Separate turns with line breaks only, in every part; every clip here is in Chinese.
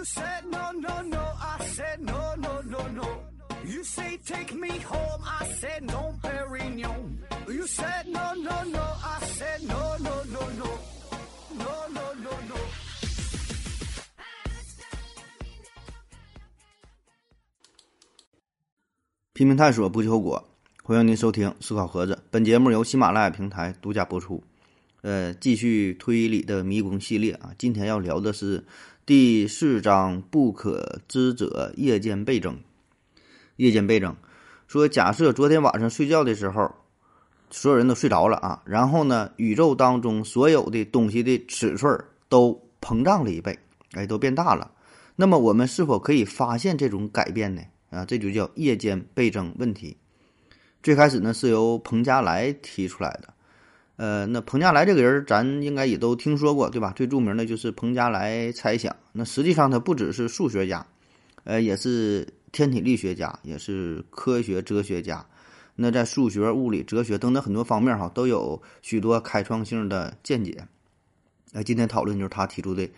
You said no, no, no. I said no, no, no, no. You say take me home. I said no, Perignon. You said no, no, no. I said no, no, no, no. No, no, no, no.
拼命探索，不计后果。欢迎您收听《思考盒子》，本节目由喜马拉雅平台独家播出。呃，继续推理的迷宫系列啊，今天要聊的是第四章“不可知者夜间倍增”。夜间倍增，说假设昨天晚上睡觉的时候，所有人都睡着了啊，然后呢，宇宙当中所有的东西的尺寸都膨胀了一倍，哎，都变大了。那么我们是否可以发现这种改变呢？啊，这就叫夜间倍增问题。最开始呢，是由彭加莱提出来的。呃，那彭加莱这个人，咱应该也都听说过，对吧？最著名的就是彭加莱猜想。那实际上他不只是数学家，呃，也是天体力学家，也是科学哲学家。那在数学、物理、哲学等等很多方面哈，都有许多开创性的见解。那今天讨论就是他提出的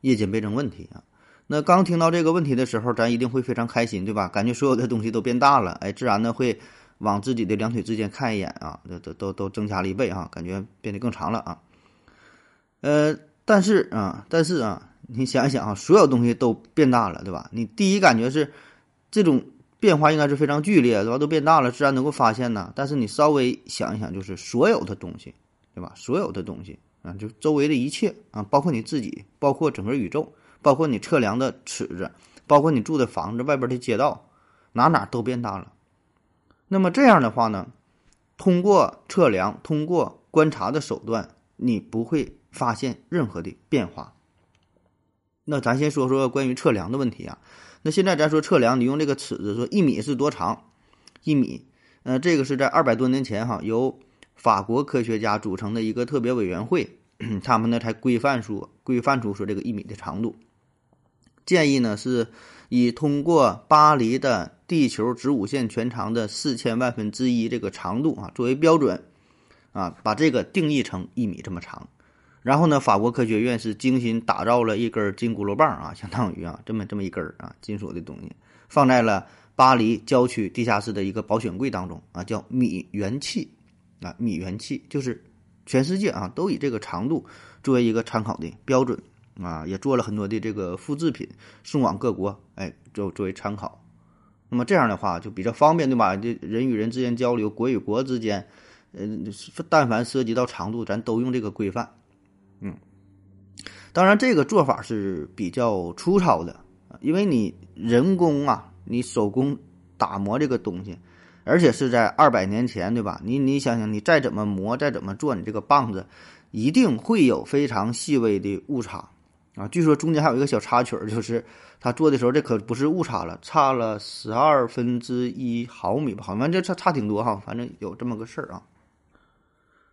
夜间倍增问题啊。那刚听到这个问题的时候，咱一定会非常开心，对吧？感觉所有的东西都变大了，哎，自然呢会。往自己的两腿之间看一眼啊，都都都都增加了一倍啊，感觉变得更长了啊。呃，但是啊，但是啊，你想一想啊，所有东西都变大了，对吧？你第一感觉是这种变化应该是非常剧烈，对吧？都变大了，自然能够发现呢。但是你稍微想一想，就是所有的东西，对吧？所有的东西啊，就周围的一切啊，包括你自己，包括整个宇宙，包括你测量的尺子，包括你住的房子外边的街道，哪哪都变大了。那么这样的话呢，通过测量、通过观察的手段，你不会发现任何的变化。那咱先说说关于测量的问题啊。那现在咱说测量，你用这个尺子说一米是多长？一米，呃，这个是在二百多年前哈，由法国科学家组成的一个特别委员会，他们呢才规范说规范出说这个一米的长度。建议呢是以通过巴黎的。地球子午线全长的四千万分之一这个长度啊，作为标准，啊，把这个定义成一米这么长。然后呢，法国科学院是精心打造了一根金箍棒啊，相当于啊这么这么一根啊金属的东西，放在了巴黎郊区地下室的一个保险柜当中啊，叫米元器啊，米元器就是全世界啊都以这个长度作为一个参考的标准啊，也做了很多的这个复制品送往各国，哎，作作为参考。那么这样的话就比较方便，对吧？这人与人之间交流，国与国之间，呃，但凡涉及到长度，咱都用这个规范。嗯，当然这个做法是比较粗糙的，因为你人工啊，你手工打磨这个东西，而且是在二百年前，对吧？你你想想，你再怎么磨，再怎么做，你这个棒子一定会有非常细微的误差。啊，据说中间还有一个小插曲儿，就是他做的时候，这可不是误差了，差了十二分之一毫米吧？好像这差差挺多哈，反正有这么个事儿啊。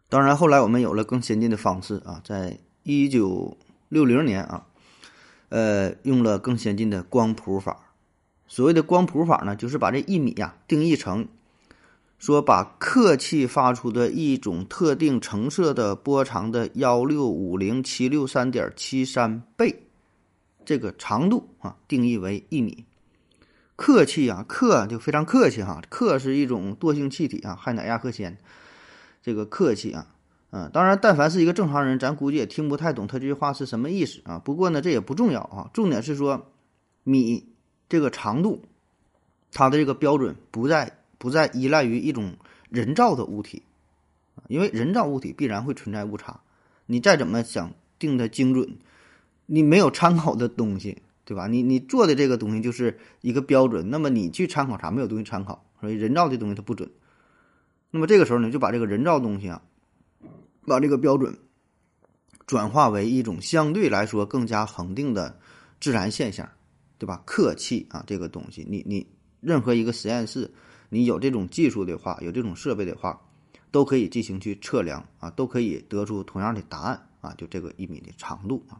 当然，后来我们有了更先进的方式啊，在一九六零年啊，呃，用了更先进的光谱法。所谓的光谱法呢，就是把这一米呀定义成。说把客气发出的一种特定橙色的波长的幺六五零七六三点七三倍，这个长度啊定义为一米。客气啊，客就非常客气哈，客是一种惰性气体啊，氦氖氩氪氙。这个客气啊，嗯，当然，但凡是一个正常人，咱估计也听不太懂他这句话是什么意思啊。不过呢，这也不重要啊，重点是说米这个长度，它的这个标准不在。不再依赖于一种人造的物体，因为人造物体必然会存在误差。你再怎么想定的精准，你没有参考的东西，对吧？你你做的这个东西就是一个标准，那么你去参考啥？没有东西参考，所以人造的东西它不准。那么这个时候呢，就把这个人造东西啊，把这个标准转化为一种相对来说更加恒定的自然现象，对吧？客气啊，这个东西，你你任何一个实验室。你有这种技术的话，有这种设备的话，都可以进行去测量啊，都可以得出同样的答案啊，就这个一米的长度啊。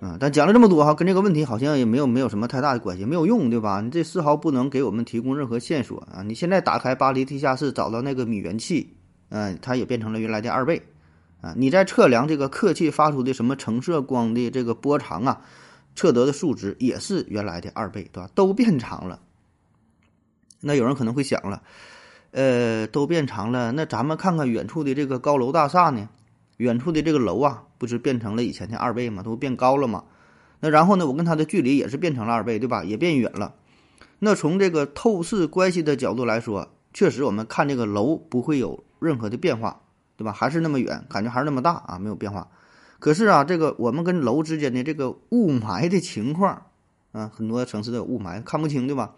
嗯，但讲了这么多哈，跟这个问题好像也没有没有什么太大的关系，没有用，对吧？你这丝毫不能给我们提供任何线索啊！你现在打开巴黎地下室，找到那个米元器，嗯，它也变成了原来的二倍啊！你在测量这个客气发出的什么橙色光的这个波长啊，测得的数值也是原来的二倍，对吧？都变长了。那有人可能会想了，呃，都变长了，那咱们看看远处的这个高楼大厦呢？远处的这个楼啊，不是变成了以前的二倍吗？都变高了吗？那然后呢，我跟它的距离也是变成了二倍，对吧？也变远了。那从这个透视关系的角度来说，确实我们看这个楼不会有任何的变化，对吧？还是那么远，感觉还是那么大啊，没有变化。可是啊，这个我们跟楼之间的这个雾霾的情况，啊，很多城市都有雾霾，看不清，对吧？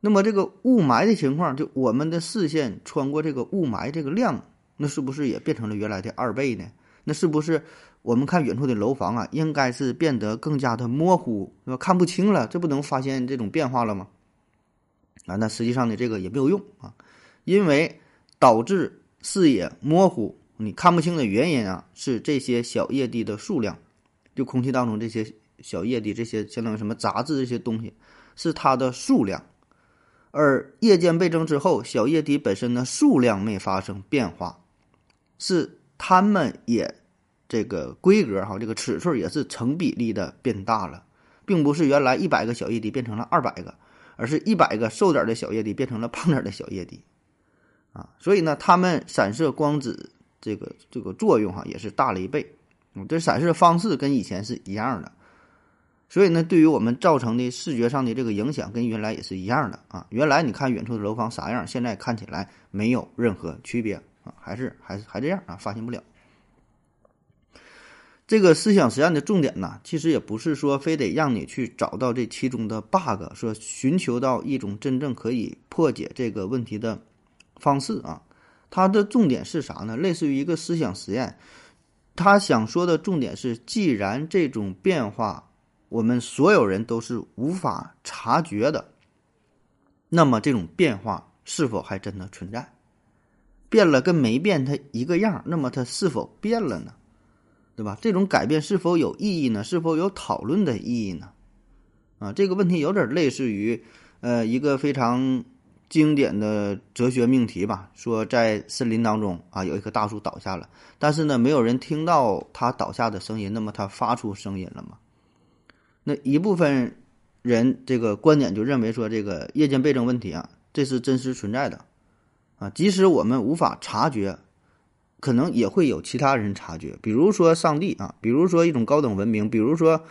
那么这个雾霾的情况，就我们的视线穿过这个雾霾这个量，那是不是也变成了原来的二倍呢？那是不是我们看远处的楼房啊，应该是变得更加的模糊，对吧？看不清了，这不能发现这种变化了吗？啊，那实际上呢，这个也没有用啊，因为导致视野模糊、你看不清的原因啊，是这些小叶滴的数量，就空气当中这些小叶滴，这些相当于什么杂质这些东西，是它的数量。而夜间倍增之后，小液滴本身的数量没发生变化，是它们也这个规格哈，这个尺寸也是成比例的变大了，并不是原来一百个小液滴变成了二百个，而是一百个瘦点的小液滴变成了胖点的小液滴，啊，所以呢，它们散射光子这个这个作用哈也是大了一倍，这散射方式跟以前是一样的。所以呢，对于我们造成的视觉上的这个影响，跟原来也是一样的啊。原来你看远处的楼房啥样，现在看起来没有任何区别啊，还是还是还这样啊，发现不了。这个思想实验的重点呢，其实也不是说非得让你去找到这其中的 bug，说寻求到一种真正可以破解这个问题的方式啊。它的重点是啥呢？类似于一个思想实验，他想说的重点是，既然这种变化。我们所有人都是无法察觉的，那么这种变化是否还真的存在？变了跟没变它一个样，那么它是否变了呢？对吧？这种改变是否有意义呢？是否有讨论的意义呢？啊，这个问题有点类似于，呃，一个非常经典的哲学命题吧。说在森林当中啊，有一棵大树倒下了，但是呢，没有人听到它倒下的声音，那么它发出声音了吗？一部分人这个观点就认为说，这个夜间倍增问题啊，这是真实存在的，啊，即使我们无法察觉，可能也会有其他人察觉，比如说上帝啊，比如说一种高等文明，比如说，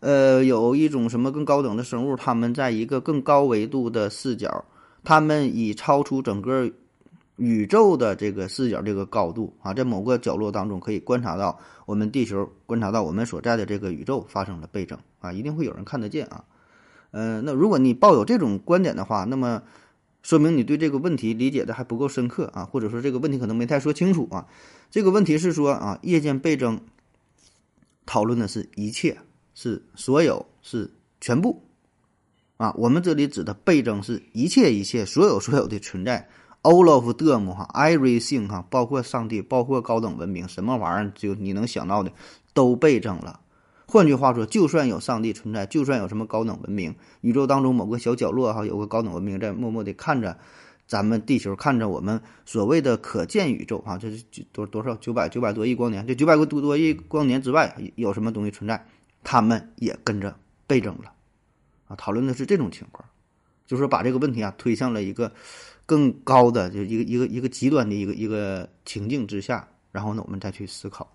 呃，有一种什么更高等的生物，他们在一个更高维度的视角，他们已超出整个。宇宙的这个视角，这个高度啊，在某个角落当中可以观察到我们地球，观察到我们所在的这个宇宙发生了倍增啊，一定会有人看得见啊。嗯，那如果你抱有这种观点的话，那么说明你对这个问题理解的还不够深刻啊，或者说这个问题可能没太说清楚啊。这个问题是说啊，夜间倍增讨论的是一切，是所有，是全部啊。我们这里指的倍增是一切一切所有所有的存在。All of them 哈，everything 哈，包括上帝，包括高等文明，什么玩意儿就你能想到的都倍增了。换句话说，就算有上帝存在，就算有什么高等文明，宇宙当中某个小角落哈，有个高等文明在默默地看着咱们地球，看着我们所谓的可见宇宙哈，这是多多少九百九百多亿光年，这九百多多亿光年之外有什么东西存在，他们也跟着倍增了啊。讨论的是这种情况，就是说把这个问题啊推向了一个。更高的就一个一个一个极端的一个一个情境之下，然后呢，我们再去思考。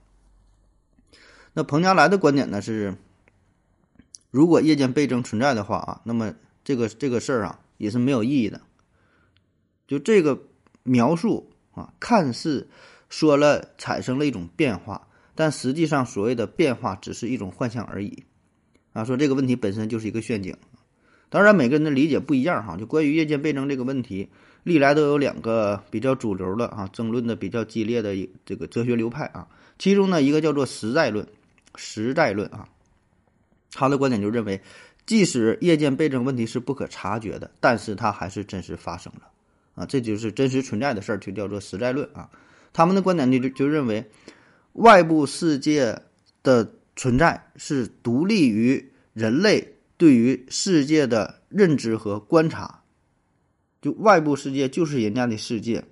那彭加莱的观点呢是，如果夜间倍增存在的话啊，那么这个这个事儿啊也是没有意义的。就这个描述啊，看似说了产生了一种变化，但实际上所谓的变化只是一种幻象而已。啊，说这个问题本身就是一个陷阱。当然，每个人的理解不一样哈。就关于夜间倍增这个问题。历来都有两个比较主流的啊，争论的比较激烈的这个哲学流派啊，其中呢一个叫做实在论，实在论啊，他的观点就认为，即使夜间倍增问题是不可察觉的，但是它还是真实发生了啊，这就是真实存在的事儿，就叫做实在论啊。他们的观点就就认为，外部世界的存在是独立于人类对于世界的认知和观察。就外部世界就是人家的世界，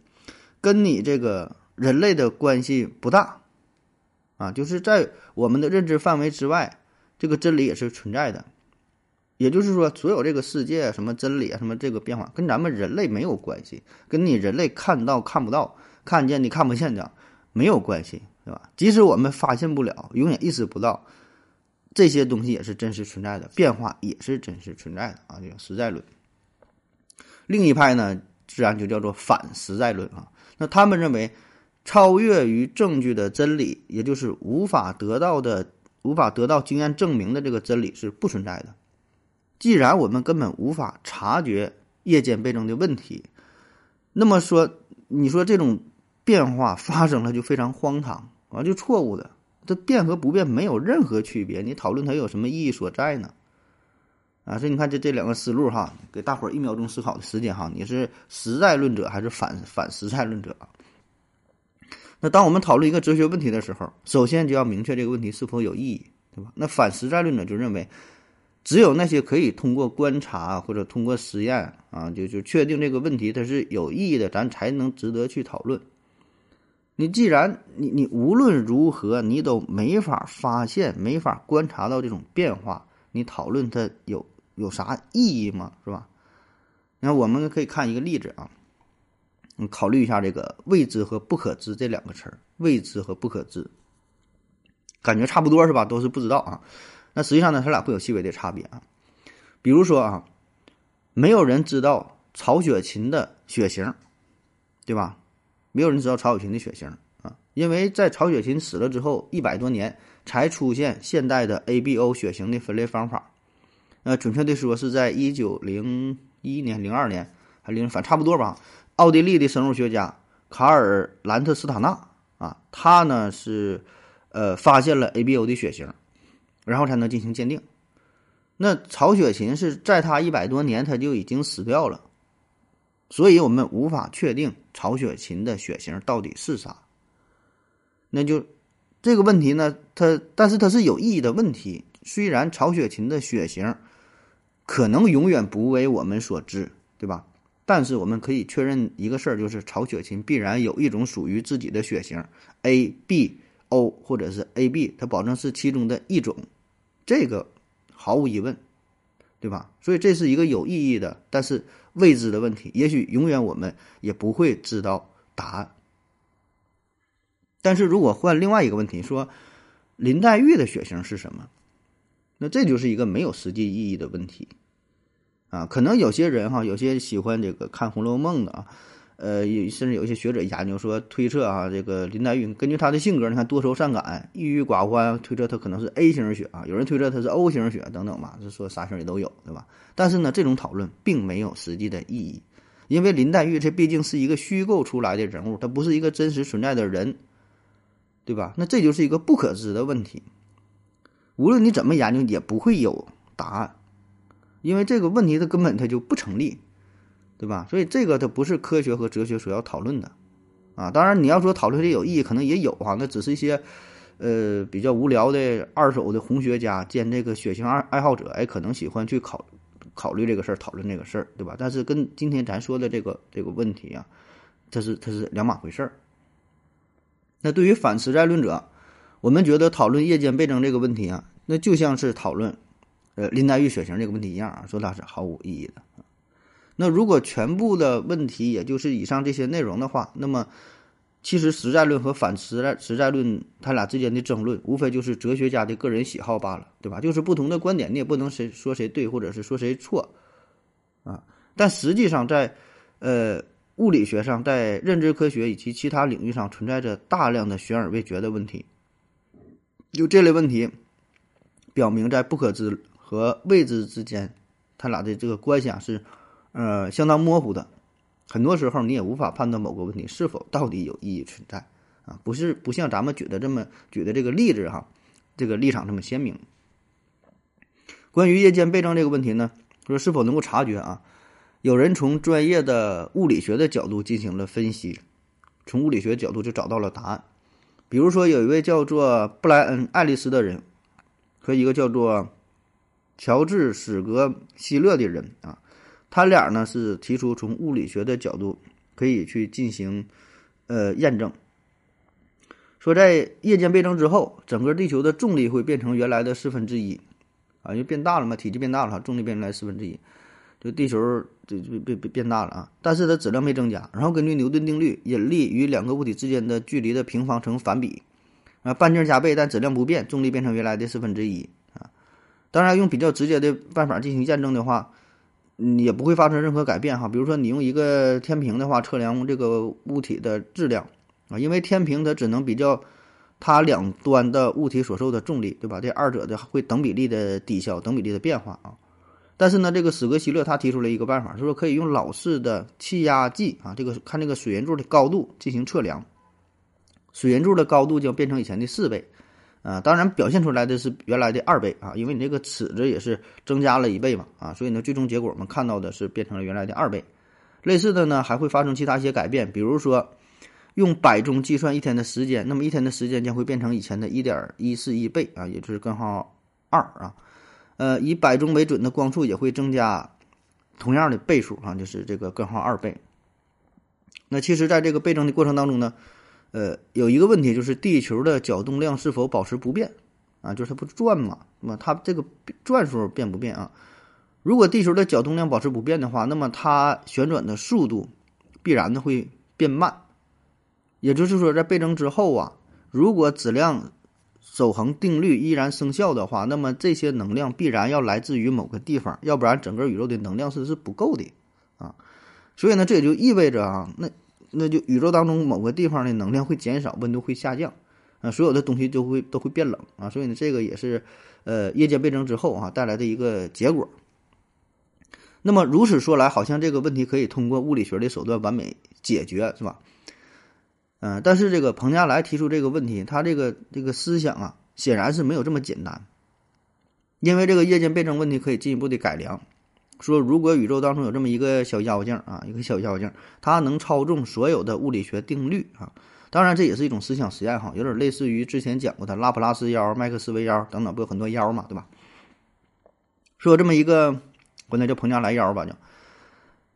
跟你这个人类的关系不大，啊，就是在我们的认知范围之外，这个真理也是存在的。也就是说，所有这个世界什么真理啊，什么这个变化，跟咱们人类没有关系，跟你人类看到看不到、看见的看不见的没有关系，对吧？即使我们发现不了，永远意识不到，这些东西也是真实存在的，变化也是真实存在的啊，叫实在论。另一派呢，自然就叫做反实在论啊。那他们认为，超越于证据的真理，也就是无法得到的、无法得到经验证明的这个真理是不存在的。既然我们根本无法察觉夜间倍增的问题，那么说，你说这种变化发生了就非常荒唐啊，就错误的。这变和不变没有任何区别，你讨论它有什么意义所在呢？啊，所以你看这这两个思路哈，给大伙儿一秒钟思考的时间哈，你是实在论者还是反反实在论者？那当我们讨论一个哲学问题的时候，首先就要明确这个问题是否有意义，对吧？那反实在论者就认为。只有那些可以通过观察或者通过实验啊，就就确定这个问题它是有意义的，咱才能值得去讨论。你既然你你无论如何你都没法发现、没法观察到这种变化，你讨论它有有啥意义吗？是吧？那我们可以看一个例子啊，你考虑一下这个未知和不可知这两个词儿，未知和不可知，感觉差不多是吧？都是不知道啊。那实际上呢，它俩会有细微的差别啊。比如说啊，没有人知道曹雪芹的血型，对吧？没有人知道曹雪芹的血型啊，因为在曹雪芹死了之后一百多年才出现现代的 ABO 血型的分类方法。呃，准确的说是在一九零一年、零二年还零反差不多吧。奥地利的生物学家卡尔兰特斯塔纳啊，他呢是呃发现了 ABO 的血型。然后才能进行鉴定。那曹雪芹是在他一百多年他就已经死掉了，所以我们无法确定曹雪芹的血型到底是啥。那就这个问题呢，它但是它是有意义的问题。虽然曹雪芹的血型可能永远不为我们所知，对吧？但是我们可以确认一个事儿，就是曹雪芹必然有一种属于自己的血型 A B。O 或者是 AB，它保证是其中的一种，这个毫无疑问，对吧？所以这是一个有意义的，但是未知的问题，也许永远我们也不会知道答案。但是如果换另外一个问题，说林黛玉的血型是什么？那这就是一个没有实际意义的问题啊！可能有些人哈，有些喜欢这个看《红楼梦》的啊。呃，有甚至有一些学者研究说，推测啊，这个林黛玉根据她的性格，你看多愁善感、郁郁寡欢，推测她可能是 A 型血啊，有人推测她是 O 型血等等吧，是说啥型也都有，对吧？但是呢，这种讨论并没有实际的意义，因为林黛玉这毕竟是一个虚构出来的人物，她不是一个真实存在的人，对吧？那这就是一个不可知的问题，无论你怎么研究，也不会有答案，因为这个问题它根本它就不成立。对吧？所以这个它不是科学和哲学所要讨论的，啊，当然你要说讨论这有意义，可能也有啊，那只是一些，呃，比较无聊的二手的红学家兼这个血型爱爱好者，哎，可能喜欢去考考虑这个事儿，讨论这个事儿，对吧？但是跟今天咱说的这个这个问题啊，它是它是两码回事儿。那对于反实在论者，我们觉得讨论夜间倍增这个问题啊，那就像是讨论，呃，林黛玉血型这个问题一样啊，说它是毫无意义的。那如果全部的问题也就是以上这些内容的话，那么其实实在论和反实在实在论它俩之间的争论，无非就是哲学家的个人喜好罢了，对吧？就是不同的观点，你也不能谁说谁对，或者是说谁错啊。但实际上，在呃物理学上，在认知科学以及其他领域上，存在着大量的悬而未决的问题。就这类问题，表明在不可知和未知之间，它俩的这个关系啊是。呃，相当模糊的，很多时候你也无法判断某个问题是否到底有意义存在啊，不是不像咱们举的这么举的这个例子哈，这个立场这么鲜明。关于夜间倍增这个问题呢，说是否能够察觉啊？有人从专业的物理学的角度进行了分析，从物理学角度就找到了答案。比如说，有一位叫做布莱恩·爱丽丝的人和一个叫做乔治·史格希勒的人啊。他俩呢是提出从物理学的角度可以去进行呃验证，说在夜间倍增之后，整个地球的重力会变成原来的四分之一，啊，因为变大了嘛，体积变大了，重力变成来四分之一，就地球就就变变变大了啊。但是它质量没增加。然后根据牛顿定律，引力与两个物体之间的距离的平方成反比，啊，半径加倍，但质量不变，重力变成原来的四分之一啊。当然，用比较直接的办法进行验证的话，也不会发生任何改变哈。比如说，你用一个天平的话测量这个物体的质量啊，因为天平它只能比较。它两端的物体所受的重力，对吧？这二者的会等比例的抵消，等比例的变化啊。但是呢，这个史格希勒他提出了一个办法，是说可以用老式的气压计啊，这个看这个水银柱的高度进行测量，水银柱的高度将变成以前的四倍啊。当然，表现出来的是原来的二倍啊，因为你这个尺子也是增加了一倍嘛啊，所以呢，最终结果我们看到的是变成了原来的二倍。类似的呢，还会发生其他一些改变，比如说。用百钟计算一天的时间，那么一天的时间将会变成以前的一点一四一倍啊，也就是根号二啊。呃，以百钟为准的光速也会增加同样的倍数啊，就是这个根号二倍。那其实，在这个倍增的过程当中呢，呃，有一个问题就是地球的角动量是否保持不变啊？就是它不转嘛，那么它这个转数变不变啊？如果地球的角动量保持不变的话，那么它旋转的速度必然的会变慢。也就是说，在倍增之后啊，如果质量守恒定律依然生效的话，那么这些能量必然要来自于某个地方，要不然整个宇宙的能量是是不够的啊。所以呢，这也就意味着啊，那那就宇宙当中某个地方的能量会减少，温度会下降啊，所有的东西都会都会变冷啊。所以呢，这个也是呃夜间倍增之后啊带来的一个结果。那么如此说来，好像这个问题可以通过物理学的手段完美解决，是吧？嗯，但是这个彭加莱提出这个问题，他这个这个思想啊，显然是没有这么简单。因为这个夜间倍增问题可以进一步的改良，说如果宇宙当中有这么一个小妖精啊，一个小妖精，它能操纵所有的物理学定律啊，当然这也是一种思想实验哈，有点类似于之前讲过的拉普拉斯妖、麦克斯韦妖等等，不有很多妖嘛，对吧？说这么一个，管它叫彭加莱妖吧，就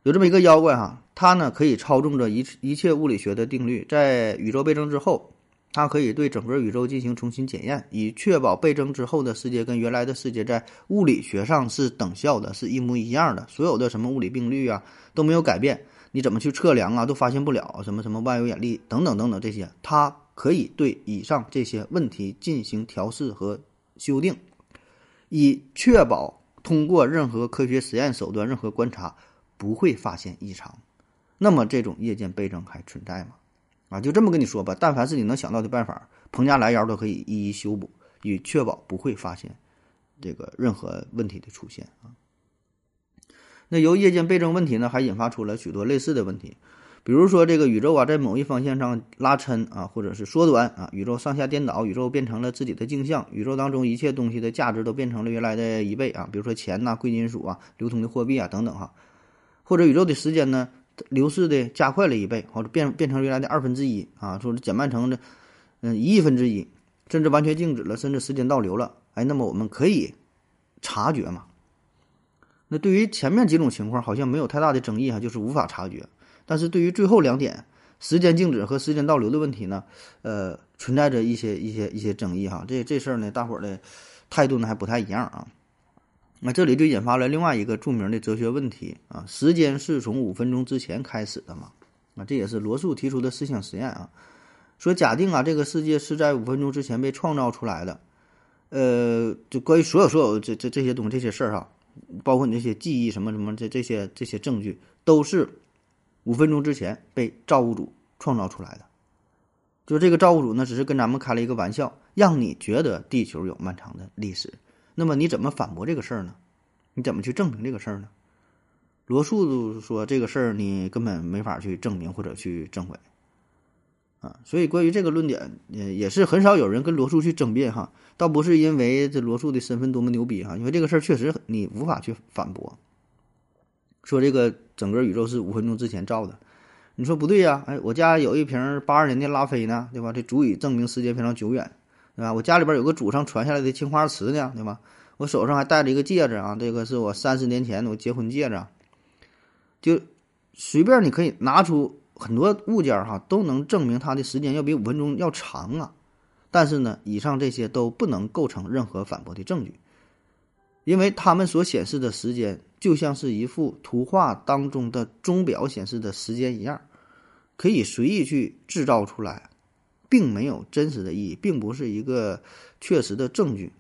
有这么一个妖怪哈。它呢可以操纵着一一切物理学的定律，在宇宙倍增之后，它可以对整个宇宙进行重新检验，以确保倍增之后的世界跟原来的世界在物理学上是等效的，是一模一样的。所有的什么物理定律啊都没有改变，你怎么去测量啊都发现不了什么什么万有引力等等等等这些，它可以对以上这些问题进行调试和修订，以确保通过任何科学实验手段、任何观察不会发现异常。那么这种夜间倍增还存在吗？啊，就这么跟你说吧，但凡是你能想到的办法，彭加莱妖都可以一一修补，以确保不会发现这个任何问题的出现啊。那由夜间倍增问题呢，还引发出了许多类似的问题，比如说这个宇宙啊，在某一方向上拉抻啊，或者是缩短啊，宇宙上下颠倒，宇宙变成了自己的镜像，宇宙当中一切东西的价值都变成了原来的一倍啊，比如说钱呐、贵金属啊、流通的货币啊等等哈，或者宇宙的时间呢？流逝的加快了一倍，或者变变成原来的二分之一啊，说是减慢成的嗯一亿分之一，甚至完全静止了，甚至时间倒流了。哎，那么我们可以察觉嘛？那对于前面几种情况，好像没有太大的争议哈，就是无法察觉。但是对于最后两点，时间静止和时间倒流的问题呢，呃，存在着一些一些一些争议哈。这这事儿呢，大伙儿的态度呢还不太一样啊。那这里就引发了另外一个著名的哲学问题啊：时间是从五分钟之前开始的吗？啊，这也是罗素提出的思想实验啊。说假定啊，这个世界是在五分钟之前被创造出来的，呃，就关于所有所有这这这些东西这些事儿哈，包括你这些记忆什么什么这这些这些证据，都是五分钟之前被造物主创造出来的。就这个造物主呢，只是跟咱们开了一个玩笑，让你觉得地球有漫长的历史。那么你怎么反驳这个事儿呢？你怎么去证明这个事儿呢？罗素说这个事儿你根本没法去证明或者去证伪啊。所以关于这个论点，也也是很少有人跟罗素去争辩哈。倒不是因为这罗素的身份多么牛逼哈，因为这个事儿确实你无法去反驳。说这个整个宇宙是五分钟之前造的，你说不对呀？哎，我家有一瓶八二年的拉菲呢，对吧？这足以证明时间非常久远。对吧？我家里边有个祖上传下来的青花瓷呢，对吧？我手上还戴着一个戒指啊，这个是我三十年前我结婚戒指。就随便你可以拿出很多物件哈，都能证明它的时间要比五分钟要长啊。但是呢，以上这些都不能构成任何反驳的证据。因为它们所显示的时间就像是一幅图画当中的钟表显示的时间一样，可以随意去制造出来，并没有真实的意义，并不是一个确实的证据。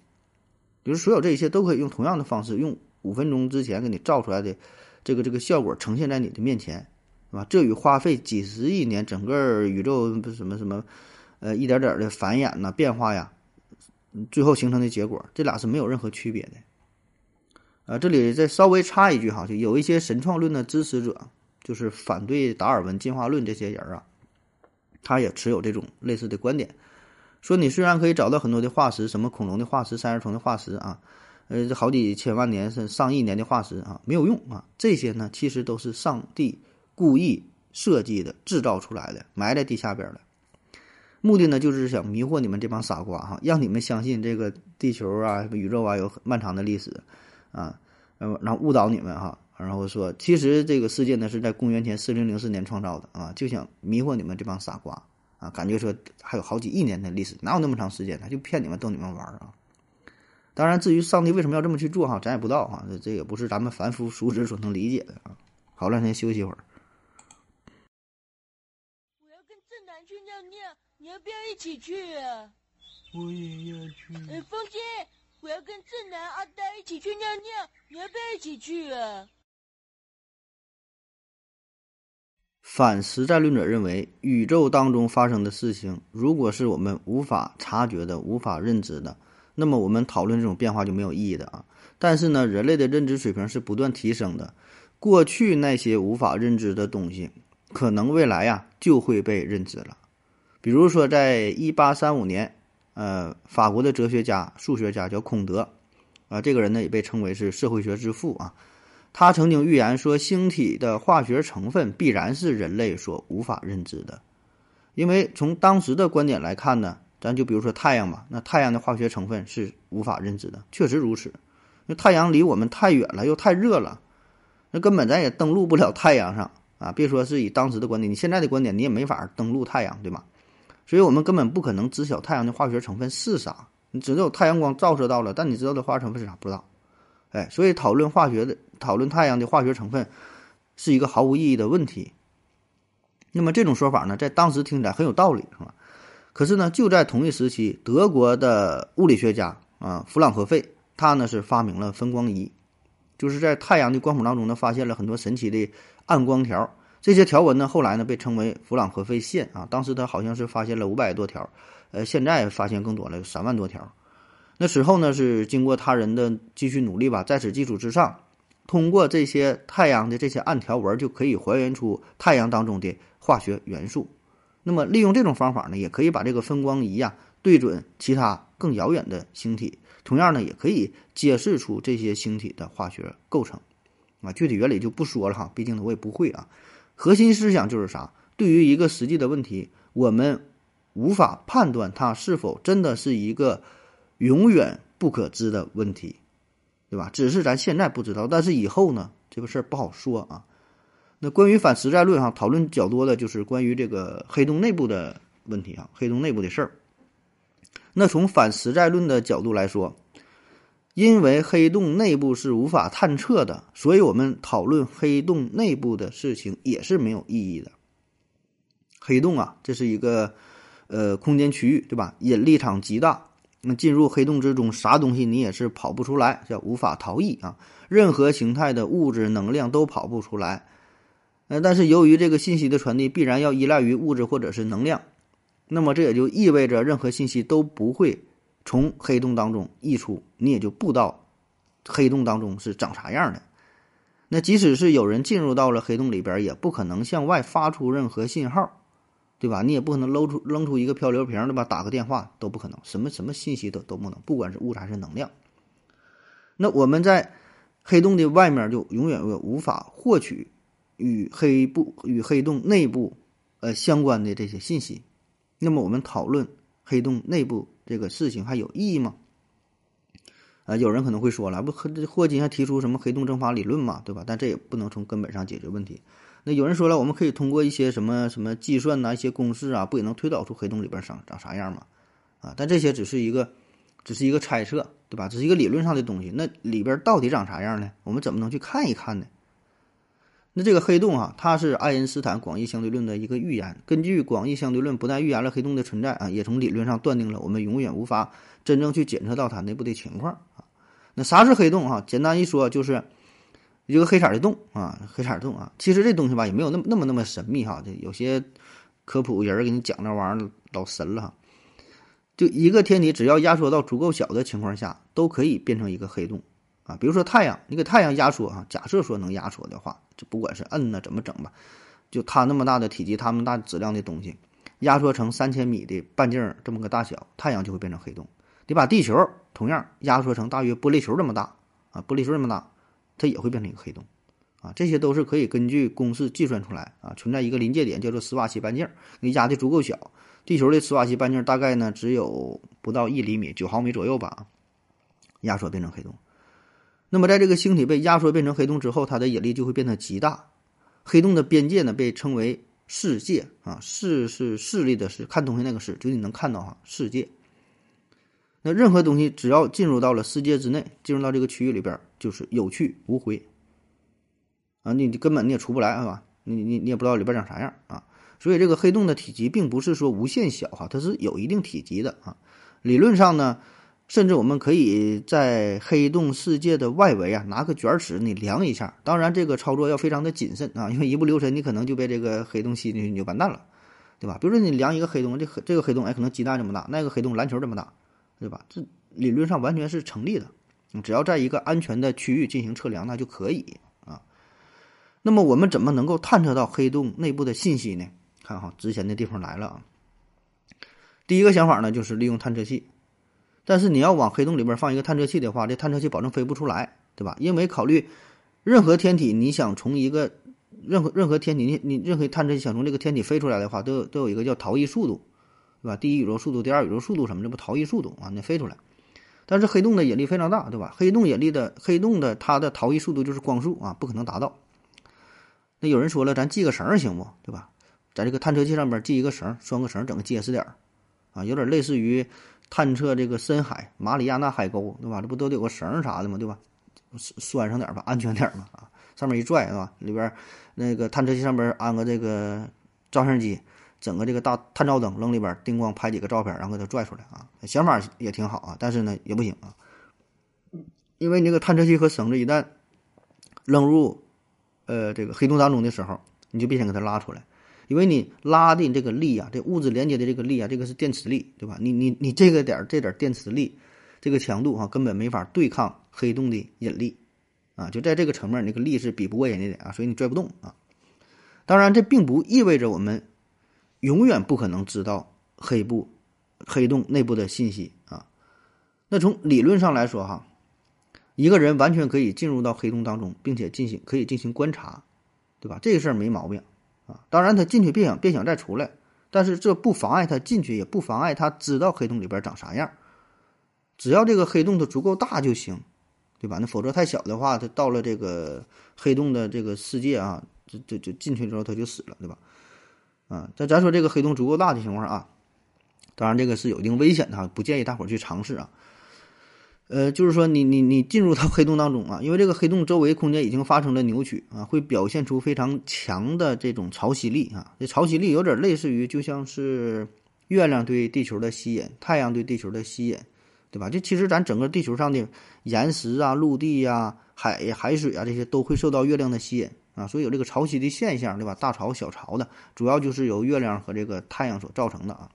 比如所有这一切都可以用同样的方式，用五分钟之前给你造出来的这个这个效果呈现在你的面前，是吧？这与花费几十亿年整个宇宙什么什么，呃，一点点的繁衍呐、变化呀，最后形成的结果，这俩是没有任何区别的。啊，这里再稍微插一句哈，就有一些神创论的支持者，就是反对达尔文进化论这些人啊，他也持有这种类似的观点。说你虽然可以找到很多的化石，什么恐龙的化石、三叶虫的化石啊，呃，这好几千万年甚上亿年的化石啊，没有用啊。这些呢，其实都是上帝故意设计的、制造出来的，埋在地下边的。目的呢，就是想迷惑你们这帮傻瓜哈，让你们相信这个地球啊、宇宙啊有很漫长的历史啊，然后误导你们哈，然后说其实这个世界呢是在公元前四零零四年创造的啊，就想迷惑你们这帮傻瓜。啊，感觉说还有好几亿年的历史，哪有那么长时间？他就骗你们，逗你们玩啊！当然，至于上帝为什么要这么去做哈，咱也不知道哈，这这也不是咱们凡夫俗子所能理解的啊。好了，先休息一会儿。
我要跟正南去尿尿，你要不要一起去啊？
我也要去。
呃，风姐，我要跟正南、阿呆一起去尿尿，你要不要一起去啊？
反实在论者认为，宇宙当中发生的事情，如果是我们无法察觉的、无法认知的，那么我们讨论这种变化就没有意义的啊。但是呢，人类的认知水平是不断提升的，过去那些无法认知的东西，可能未来呀就会被认知了。比如说，在一八三五年，呃，法国的哲学家、数学家叫孔德，啊，这个人呢也被称为是社会学之父啊。他曾经预言说，星体的化学成分必然是人类所无法认知的，因为从当时的观点来看呢，咱就比如说太阳吧，那太阳的化学成分是无法认知的，确实如此。那太阳离我们太远了，又太热了，那根本咱也登陆不了太阳上啊！别说是以当时的观点，你现在的观点你也没法登陆太阳，对吧？所以我们根本不可能知晓太阳的化学成分是啥，你只有太阳光照射到了，但你知道的化学成分是啥不知道。哎，所以讨论化学的、讨论太阳的化学成分，是一个毫无意义的问题。那么这种说法呢，在当时听起来很有道理，是吧？可是呢，就在同一时期，德国的物理学家啊，弗朗和费，他呢是发明了分光仪，就是在太阳的光谱当中呢，发现了很多神奇的暗光条。这些条纹呢，后来呢被称为弗朗和费线啊。当时他好像是发现了五百多条，呃，现在发现更多了，有三万多条。那此后呢，是经过他人的继续努力吧，在此基础之上，通过这些太阳的这些暗条纹，就可以还原出太阳当中的化学元素。那么利用这种方法呢，也可以把这个分光仪呀对准其他更遥远的星体，同样呢，也可以揭示出这些星体的化学构成。啊，具体原理就不说了哈，毕竟呢我也不会啊。核心思想就是啥？对于一个实际的问题，我们无法判断它是否真的是一个。永远不可知的问题，对吧？只是咱现在不知道，但是以后呢，这个事儿不好说啊。那关于反实在论哈，讨论较多的就是关于这个黑洞内部的问题啊，黑洞内部的事儿。那从反实在论的角度来说，因为黑洞内部是无法探测的，所以我们讨论黑洞内部的事情也是没有意义的。黑洞啊，这是一个呃空间区域，对吧？引力场极大。那进入黑洞之中，啥东西你也是跑不出来，叫无法逃逸啊！任何形态的物质能量都跑不出来。呃，但是由于这个信息的传递必然要依赖于物质或者是能量，那么这也就意味着任何信息都不会从黑洞当中溢出，你也就不知道黑洞当中是长啥样的。那即使是有人进入到了黑洞里边，也不可能向外发出任何信号。对吧？你也不可能搂出扔出一个漂流瓶，对吧？打个电话都不可能，什么什么信息都都不能，不管是物质还是能量。那我们在黑洞的外面就永远无法获取与黑部与黑洞内部呃相关的这些信息。那么我们讨论黑洞内部这个事情还有意义吗？啊，有人可能会说了，不，霍金还提出什么黑洞蒸发理论嘛，对吧？但这也不能从根本上解决问题。那有人说了，我们可以通过一些什么什么计算呐，一些公式啊，不也能推导出黑洞里边长长啥样吗？啊，但这些只是一个只是一个猜测，对吧？只是一个理论上的东西，那里边到底长啥样呢？我们怎么能去看一看呢？那这个黑洞啊，它是爱因斯坦广义相对论的一个预言。根据广义相对论，不但预言了黑洞的存在啊，也从理论上断定了我们永远无法真正去检测到它内部的情况啊。那啥是黑洞啊？简单一说，就是一个黑色的洞啊，黑色的洞啊。其实这东西吧，也没有那么那么那么神秘哈。这有些科普人给你讲那玩意儿老神了哈。就一个天体，只要压缩到足够小的情况下，都可以变成一个黑洞。啊，比如说太阳，你给太阳压缩啊，假设说能压缩的话，就不管是摁呢怎么整吧，就它那么大的体积，它那么大质量的东西，压缩成三千米的半径这么个大小，太阳就会变成黑洞。你把地球同样压缩成大约玻璃球这么大啊，玻璃球这么大，它也会变成一个黑洞。啊，这些都是可以根据公式计算出来啊，存在一个临界点叫做史瓦西半径，你压的足够小，地球的史瓦西半径大概呢只有不到一厘米，九毫米左右吧，压缩变成黑洞。那么，在这个星体被压缩变成黑洞之后，它的引力就会变得极大。黑洞的边界呢，被称为视界啊，视是视力的视，看东西那个视，就你能看到哈视界。那任何东西只要进入到了世界之内，进入到这个区域里边，就是有去无回啊，你你根本你也出不来，是吧？你你你也不知道里边长啥样啊。所以，这个黑洞的体积并不是说无限小哈，它是有一定体积的啊。理论上呢。甚至我们可以在黑洞世界的外围啊，拿个卷尺你量一下。当然，这个操作要非常的谨慎啊，因为一不留神，你可能就被这个黑洞吸进去，你就完蛋了，对吧？比如说你量一个黑洞，这这个黑洞哎，可能鸡蛋这么大，那个黑洞篮球这么大，对吧？这理论上完全是成立的，只要在一个安全的区域进行测量，那就可以啊。那么我们怎么能够探测到黑洞内部的信息呢？看哈，值钱的地方来了啊！第一个想法呢，就是利用探测器。但是你要往黑洞里边放一个探测器的话，这探测器保证飞不出来，对吧？因为考虑任何天体，你想从一个任何任何天体，你你任何探测器想从这个天体飞出来的话，都有都有一个叫逃逸速度，对吧？第一宇宙速度，第二宇宙速度什么？这不逃逸速度啊？那飞出来。但是黑洞的引力非常大，对吧？黑洞引力的黑洞的它的逃逸速度就是光速啊，不可能达到。那有人说了，咱系个绳行不？对吧？在这个探测器上边系一个绳，拴个绳，整个结实点儿啊，有点类似于。探测这个深海马里亚纳海沟，对吧？这不都得有个绳啥的吗？对吧？拴上点吧，安全点嘛啊！上面一拽，是吧？里边那个探测器上边安个这个照相机，整个这个大探照灯扔里边，叮咣拍几个照片，然后给它拽出来啊！想法也挺好啊，但是呢也不行啊，因为你这个探测器和绳子一旦扔入呃这个黑洞当中的时候，你就别想给它拉出来。因为你拉的这个力啊，这物质连接的这个力啊，这个是电磁力，对吧？你你你这个点这点电磁力，这个强度哈，根本没法对抗黑洞的引力，啊，就在这个层面，那个力是比不过人家的啊，所以你拽不动啊。当然，这并不意味着我们永远不可能知道黑部、黑洞内部的信息啊。那从理论上来说哈，一个人完全可以进入到黑洞当中，并且进行可以进行观察，对吧？这个事儿没毛病。啊，当然他进去别想别想再出来，但是这不妨碍他进去，也不妨碍他知道黑洞里边长啥样。只要这个黑洞它足够大就行，对吧？那否则太小的话，它到了这个黑洞的这个世界啊，就就就进去之后他就死了，对吧？啊，咱咱说这个黑洞足够大的情况啊，当然这个是有一定危险的，不建议大伙儿去尝试啊。呃，就是说你你你进入到黑洞当中啊，因为这个黑洞周围空间已经发生了扭曲啊，会表现出非常强的这种潮汐力啊。这潮汐力有点类似于就像是月亮对地球的吸引，太阳对地球的吸引，对吧？这其实咱整个地球上的岩石啊、陆地呀、海海水啊这些都会受到月亮的吸引啊，所以有这个潮汐的现象，对吧？大潮小潮的，主要就是由月亮和这个太阳所造成的啊。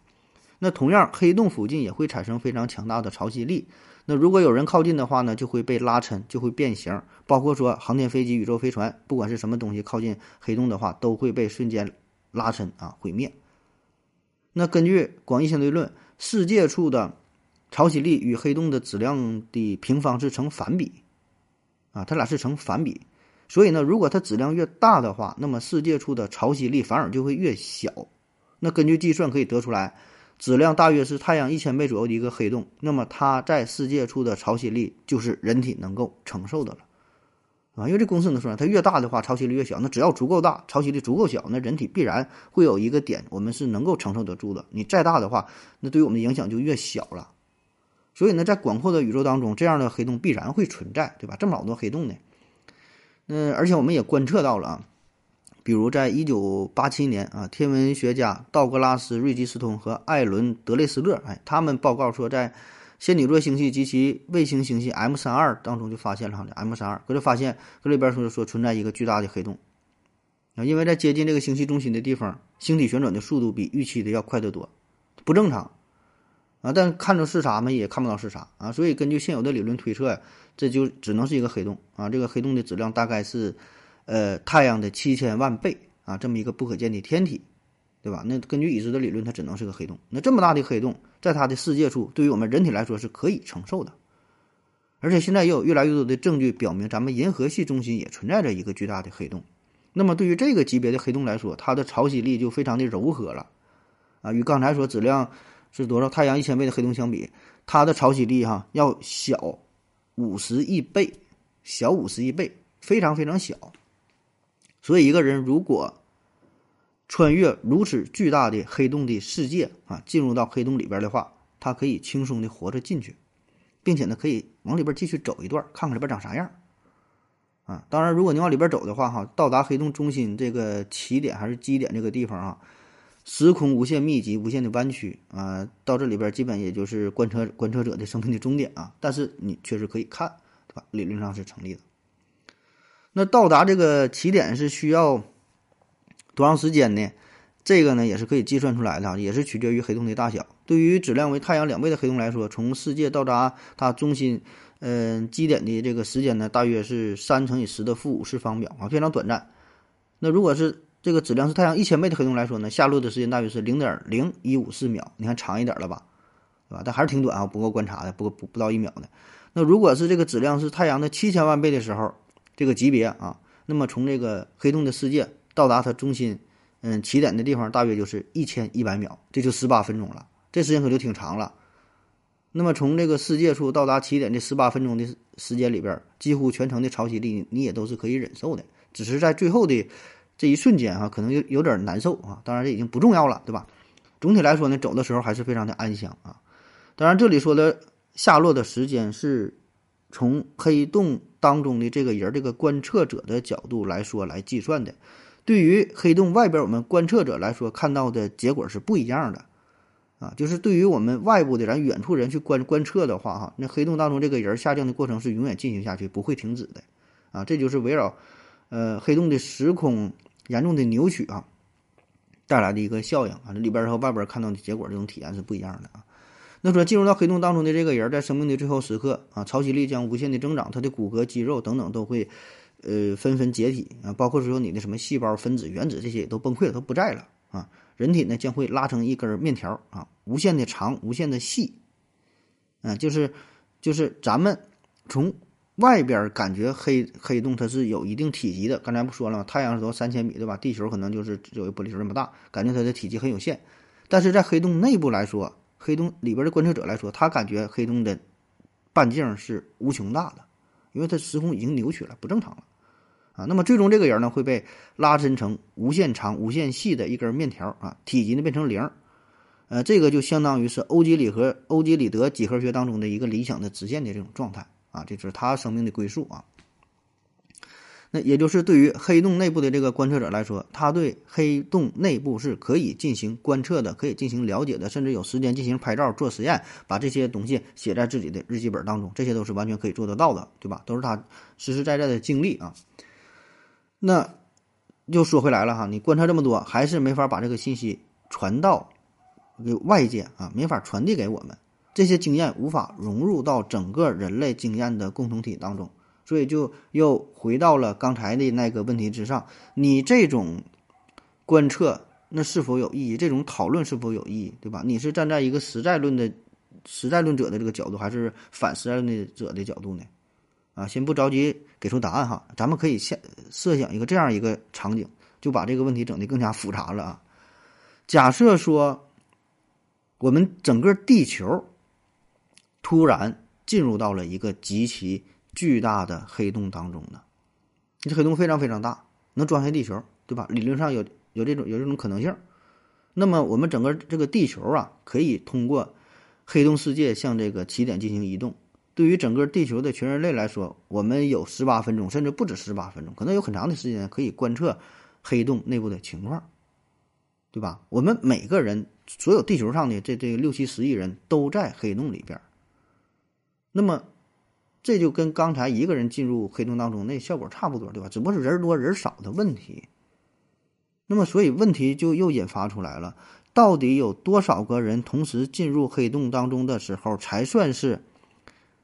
那同样，黑洞附近也会产生非常强大的潮汐力。那如果有人靠近的话呢，就会被拉抻，就会变形。包括说航天飞机、宇宙飞船，不管是什么东西靠近黑洞的话，都会被瞬间拉抻啊，毁灭。那根据广义相对论，世界处的潮汐力与黑洞的质量的平方是成反比啊，它俩是成反比。所以呢，如果它质量越大的话，那么世界处的潮汐力反而就会越小。那根据计算可以得出来。质量大约是太阳一千倍左右的一个黑洞，那么它在世界处的潮汐力就是人体能够承受的了，啊，因为这公式能说，它越大的话，潮汐力越小。那只要足够大，潮汐力足够小，那人体必然会有一个点，我们是能够承受得住的。你再大的话，那对于我们的影响就越小了。所以呢，在广阔的宇宙当中，这样的黑洞必然会存在，对吧？这么老多黑洞呢，嗯，而且我们也观测到了啊，比如在一九八七年啊，天文学家道格拉斯·瑞吉斯通和艾伦·德雷斯勒，哎，他们报告说，在仙女座星系及其卫星星系 M 三二当中就发现了哈，M 三二，可是发现搁这边说说存在一个巨大的黑洞啊，因为在接近这个星系中心的地方，星体旋转的速度比预期的要快得多，不正常。啊，但看着是啥嘛，也看不到是啥啊，所以根据现有的理论推测呀，这就只能是一个黑洞啊。这个黑洞的质量大概是，呃，太阳的七千万倍啊，这么一个不可见的天体，对吧？那根据已知的理论，它只能是个黑洞。那这么大的黑洞，在它的世界处，对于我们人体来说是可以承受的。而且现在也有越来越多的证据表明，咱们银河系中心也存在着一个巨大的黑洞。那么对于这个级别的黑洞来说，它的潮汐力就非常的柔和了啊，与刚才说质量。是多少？太阳一千倍的黑洞相比，它的潮汐力哈要小五十亿倍，小五十亿倍，非常非常小。所以一个人如果穿越如此巨大的黑洞的世界啊，进入到黑洞里边的话，他可以轻松的活着进去，并且呢可以往里边继续走一段，看看里边长啥样。啊，当然，如果你往里边走的话哈，到达黑洞中心这个起点还是基点这个地方啊。时空无限密集，无限的弯曲啊，到这里边基本也就是观测观测者的生命的终点啊。但是你确实可以看，对吧？理论上是成立的。那到达这个起点是需要多长时间呢？这个呢也是可以计算出来的，也是取决于黑洞的大小。对于质量为太阳两倍的黑洞来说，从世界到达它中心，嗯，基点的这个时间呢，大约是三乘以十的负五次方秒啊，非常短暂。那如果是这个质量是太阳一千倍的黑洞来说呢，下落的时间大约是零点零一五四秒，你看长一点了吧，对吧？但还是挺短啊，不够观察的，不不不到一秒的。那如果是这个质量是太阳的七千万倍的时候，这个级别啊，那么从这个黑洞的世界到达它中心，嗯，起点的地方大约就是一千一百秒，这就十八分钟了，这时间可就挺长了。那么从这个世界处到达起点的十八分钟的时间里边，几乎全程的潮汐力你也都是可以忍受的，只是在最后的。这一瞬间哈，可能有有点难受啊。当然这已经不重要了，对吧？总体来说呢，走的时候还是非常的安详啊。当然这里说的下落的时间是从黑洞当中的这个人这个观测者的角度来说来计算的。对于黑洞外边我们观测者来说看到的结果是不一样的啊。就是对于我们外部的咱远处人去观观测的话哈，那黑洞当中这个人下降的过程是永远进行下去，不会停止的啊。这就是围绕呃黑洞的时空。严重的扭曲啊，带来的一个效应啊，这里边和外边看到的结果这种体验是不一样的啊。那说进入到黑洞当中的这个人，在生命的最后时刻啊，潮汐力将无限的增长，他的骨骼、肌肉等等都会呃纷纷解体啊，包括说你的什么细胞、分子、原子这些也都崩溃了，都不在了啊。人体呢将会拉成一根面条啊，无限的长，无限的细，嗯，就是就是咱们从。外边感觉黑黑洞它是有一定体积的，刚才不说了吗？太阳是多三千米，对吧？地球可能就是有一玻璃球这么大，感觉它的体积很有限。但是在黑洞内部来说，黑洞里边的观测者来说，他感觉黑洞的半径是无穷大的，因为它时空已经扭曲了，不正常了啊。那么最终这个人呢会被拉伸成无限长、无限细的一根面条啊，体积呢变成零，呃，这个就相当于是欧几里和欧几里得几何学当中的一个理想的直线的这种状态。啊，这就是他生命的归宿啊。那也就是对于黑洞内部的这个观测者来说，他对黑洞内部是可以进行观测的，可以进行了解的，甚至有时间进行拍照、做实验，把这些东西写在自己的日记本当中，这些都是完全可以做得到的，对吧？都是他实实在在的经历啊。那又说回来了哈，你观测这么多，还是没法把这个信息传到给外界啊，没法传递给我们。这些经验无法融入到整个人类经验的共同体当中，所以就又回到了刚才的那个问题之上：你这种观测那是否有意义？这种讨论是否有意义？对吧？你是站在一个实在论的实在论者的这个角度，还是反实在论者的角度呢？啊，先不着急给出答案哈，咱们可以先设想一个这样一个场景，就把这个问题整得更加复杂了啊。假设说我们整个地球。突然进入到了一个极其巨大的黑洞当中呢，这黑洞非常非常大，能装下地球，对吧？理论上有有这种有这种可能性。那么我们整个这个地球啊，可以通过黑洞世界向这个起点进行移动。对于整个地球的全人类来说，我们有十八分钟，甚至不止十八分钟，可能有很长的时间可以观测黑洞内部的情况，对吧？我们每个人，所有地球上的这这六七十亿人都在黑洞里边。那么，这就跟刚才一个人进入黑洞当中那效果差不多，对吧？只不过是人多人少的问题。那么，所以问题就又引发出来了：到底有多少个人同时进入黑洞当中的时候，才算是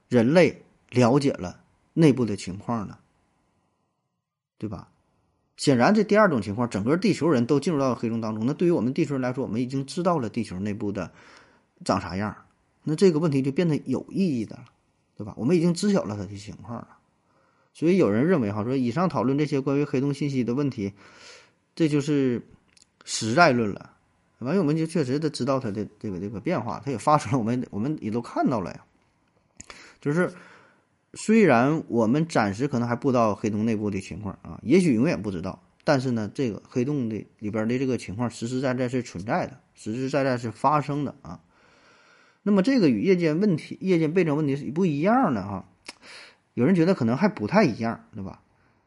人类了解了内部的情况呢？对吧？显然，这第二种情况，整个地球人都进入到黑洞当中，那对于我们地球人来说，我们已经知道了地球内部的长啥样，那这个问题就变得有意义的了。对吧？我们已经知晓了它的情况了，所以有人认为哈，说以上讨论这些关于黑洞信息的问题，这就是实在论了。完了，我们就确实的知道它的这个这个变化，它也发生了，我们我们也都看到了呀。就是虽然我们暂时可能还不知道黑洞内部的情况啊，也许永远不知道，但是呢，这个黑洞的里边的这个情况实实在在是存在的，实实在在是发生的啊。那么这个与夜间问题、夜间倍增问题是不一样的哈，有人觉得可能还不太一样，对吧？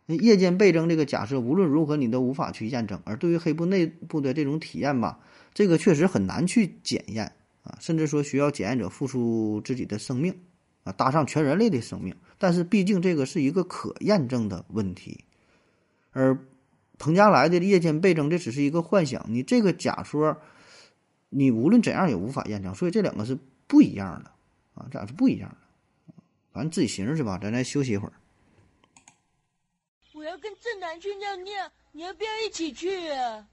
夜间倍增这个假设无论如何你都无法去验证，而对于黑部内部的这种体验吧，这个确实很难去检验啊，甚至说需要检验者付出自己的生命啊，搭上全人类的生命。但是毕竟这个是一个可验证的问题，而彭加莱的夜间倍增这只是一个幻想，你这个假说。你无论怎样也无法验证，所以这两个是不一样的啊，这俩是不一样的。反正自己寻思去吧，咱再休息一会儿。
我要跟正南去尿尿，你要不要一起去啊？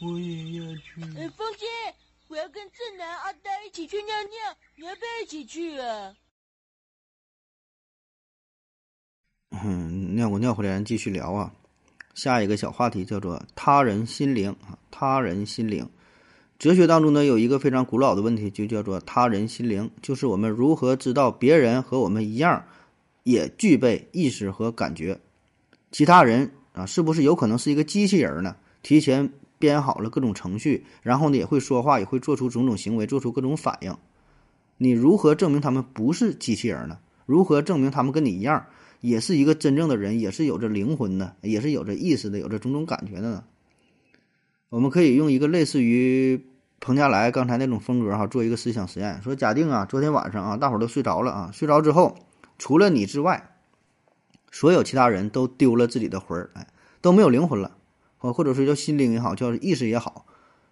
我也要去。
呃，风心，我要跟正南、阿呆一起去尿尿，你要不要一起去啊？
嗯，尿过尿回来，咱继续聊啊。下一个小话题叫做他人心灵啊，他人心灵。哲学当中呢，有一个非常古老的问题，就叫做他人心灵，就是我们如何知道别人和我们一样，也具备意识和感觉。其他人啊，是不是有可能是一个机器人呢？提前编好了各种程序，然后呢也会说话，也会做出种种行为，做出各种反应。你如何证明他们不是机器人呢？如何证明他们跟你一样，也是一个真正的人，也是有着灵魂的，也是有着意识的，有着种种感觉的呢？我们可以用一个类似于。彭加莱刚才那种风格哈，做一个思想实验，说假定啊，昨天晚上啊，大伙儿都睡着了啊，睡着之后，除了你之外，所有其他人都丢了自己的魂儿，哎，都没有灵魂了，或或者说叫心灵也好，叫意识也好，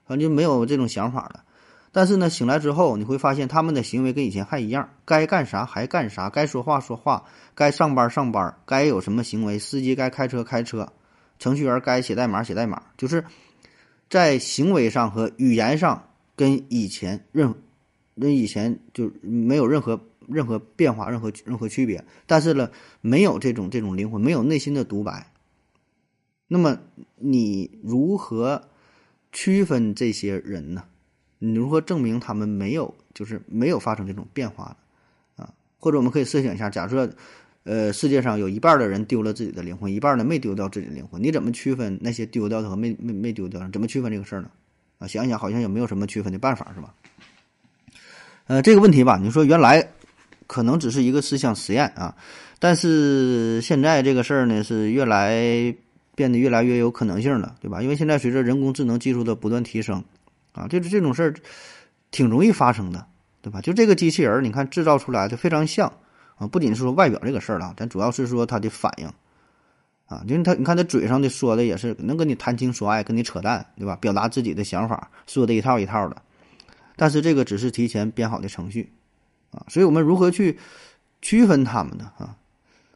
反正就没有这种想法了。但是呢，醒来之后，你会发现他们的行为跟以前还一样，该干啥还干啥，该说话说话，该上班上班，该有什么行为，司机该开车开车，程序员该写代码写代码，就是。在行为上和语言上跟以前任，跟以前就没有任何任何变化，任何任何区别。但是呢，没有这种这种灵魂，没有内心的独白。那么你如何区分这些人呢？你如何证明他们没有就是没有发生这种变化呢啊？或者我们可以设想一下，假设。呃，世界上有一半的人丢了自己的灵魂，一半呢没丢掉自己的灵魂。你怎么区分那些丢掉的和没没没丢掉？怎么区分这个事儿呢？啊，想想好像也没有什么区分的办法，是吧？呃，这个问题吧，你说原来可能只是一个思想实验啊，但是现在这个事儿呢是越来变得越来越有可能性了，对吧？因为现在随着人工智能技术的不断提升，啊，就是这种事儿挺容易发生的，对吧？就这个机器人，你看制造出来的非常像。啊，不仅是说外表这个事儿了，咱主要是说他的反应，啊，就是他，你看他嘴上的说的也是能跟你谈情说爱，跟你扯淡，对吧？表达自己的想法，说的一套一套的。但是这个只是提前编好的程序，啊，所以我们如何去区分他们呢？啊，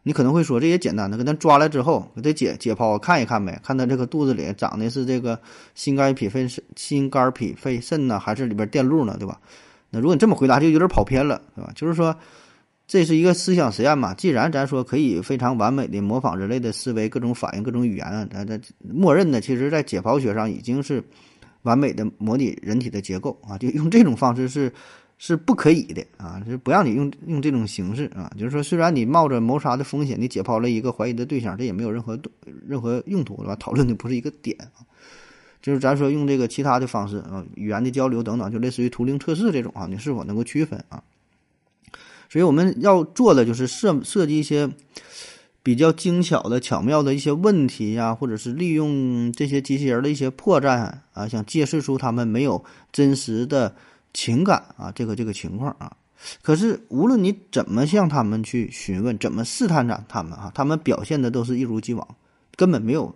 你可能会说这也简单的，给他抓来之后，给他解解剖看一看呗，看他这个肚子里长的是这个心肝脾肺肾，心肝脾肺肾呢，还是里边电路呢，对吧？那如果你这么回答，就有点跑偏了，对吧？就是说。这是一个思想实验嘛？既然咱说可以非常完美的模仿人类的思维、各种反应、各种语言啊，咱咱默认的，其实在解剖学上已经是完美的模拟人体的结构啊。就用这种方式是是不可以的啊，是不让你用用这种形式啊。就是说，虽然你冒着谋杀的风险，你解剖了一个怀疑的对象，这也没有任何任何用途，对吧？讨论的不是一个点啊。就是咱说用这个其他的方式啊，语言的交流等等，就类似于图灵测试这种啊，你是否能够区分啊？所以我们要做的就是设设计一些比较精巧的、巧妙的一些问题呀，或者是利用这些机器人的一些破绽啊，想揭示出他们没有真实的情感啊，这个这个情况啊。可是无论你怎么向他们去询问，怎么试探着他们啊，他们表现的都是一如既往，根本没有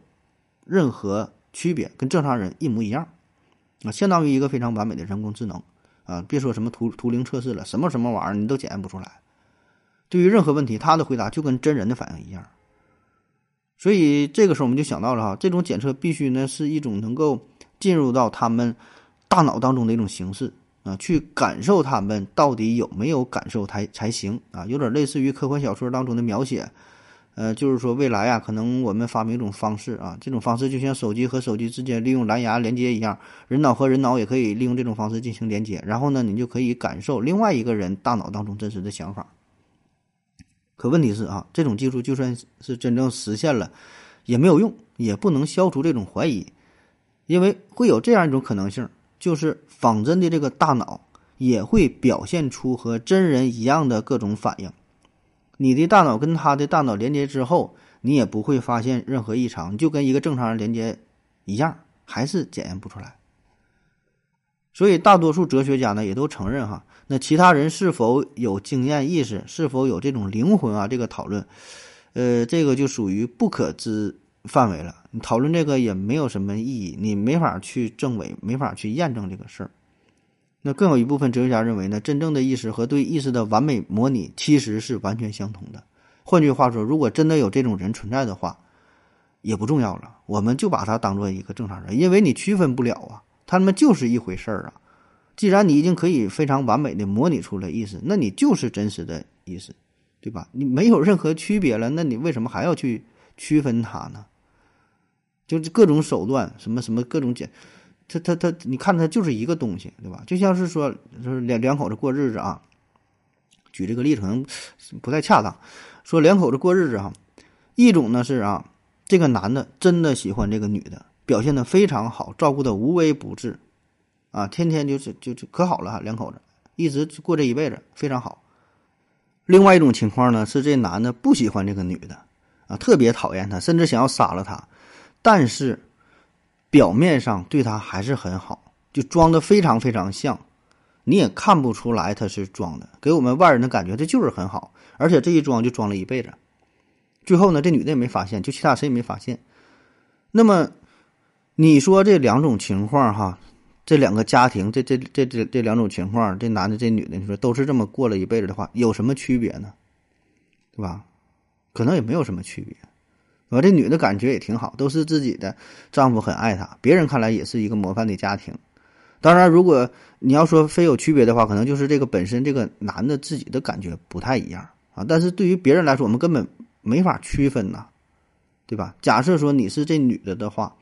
任何区别，跟正常人一模一样啊，相当于一个非常完美的人工智能。啊，别说什么图图灵测试了，什么什么玩意儿你都检验不出来。对于任何问题，他的回答就跟真人的反应一样。所以这个时候我们就想到了哈，这种检测必须呢是一种能够进入到他们大脑当中的一种形式啊，去感受他们到底有没有感受才才行啊，有点类似于科幻小说当中的描写。呃，就是说未来啊，可能我们发明一种方式啊，这种方式就像手机和手机之间利用蓝牙连接一样，人脑和人脑也可以利用这种方式进行连接，然后呢，你就可以感受另外一个人大脑当中真实的想法。可问题是啊，这种技术就算是真正实现了，也没有用，也不能消除这种怀疑，因为会有这样一种可能性，就是仿真的这个大脑也会表现出和真人一样的各种反应。你的大脑跟他的大脑连接之后，你也不会发现任何异常，就跟一个正常人连接一样，还是检验不出来。所以，大多数哲学家呢也都承认哈，那其他人是否有经验意识，是否有这种灵魂啊？这个讨论，呃，这个就属于不可知范围了。你讨论这个也没有什么意义，你没法去证伪，没法去验证这个事儿。那更有一部分哲学家认为呢，真正的意识和对意识的完美模拟其实是完全相同的。换句话说，如果真的有这种人存在的话，也不重要了，我们就把他当做一个正常人，因为你区分不了啊，他们就是一回事儿啊。既然你已经可以非常完美的模拟出来意识，那你就是真实的意识，对吧？你没有任何区别了，那你为什么还要去区分它呢？就是各种手段，什么什么各种简。他他他，你看他就是一个东西，对吧？就像是说，就是两两口子过日子啊。举这个例子可能不太恰当，说两口子过日子哈，一种呢是啊，这个男的真的喜欢这个女的，表现的非常好，照顾的无微不至，啊，天天就是就就可好了哈，两口子一直过这一辈子非常好。另外一种情况呢是这男的不喜欢这个女的，啊，特别讨厌她，甚至想要杀了她，但是。表面上对他还是很好，就装的非常非常像，你也看不出来他是装的，给我们外人的感觉这就是很好，而且这一装就装了一辈子。最后呢，这女的也没发现，就其他谁也没发现。那么，你说这两种情况哈，这两个家庭，这这这这这两种情况，这男的这女的，你说都是这么过了一辈子的话，有什么区别呢？对吧？可能也没有什么区别。我这女的感觉也挺好，都是自己的丈夫很爱她，别人看来也是一个模范的家庭。当然，如果你要说非有区别的话，可能就是这个本身这个男的自己的感觉不太一样啊。但是对于别人来说，我们根本没法区分呐，对吧？假设说你是这女的的话，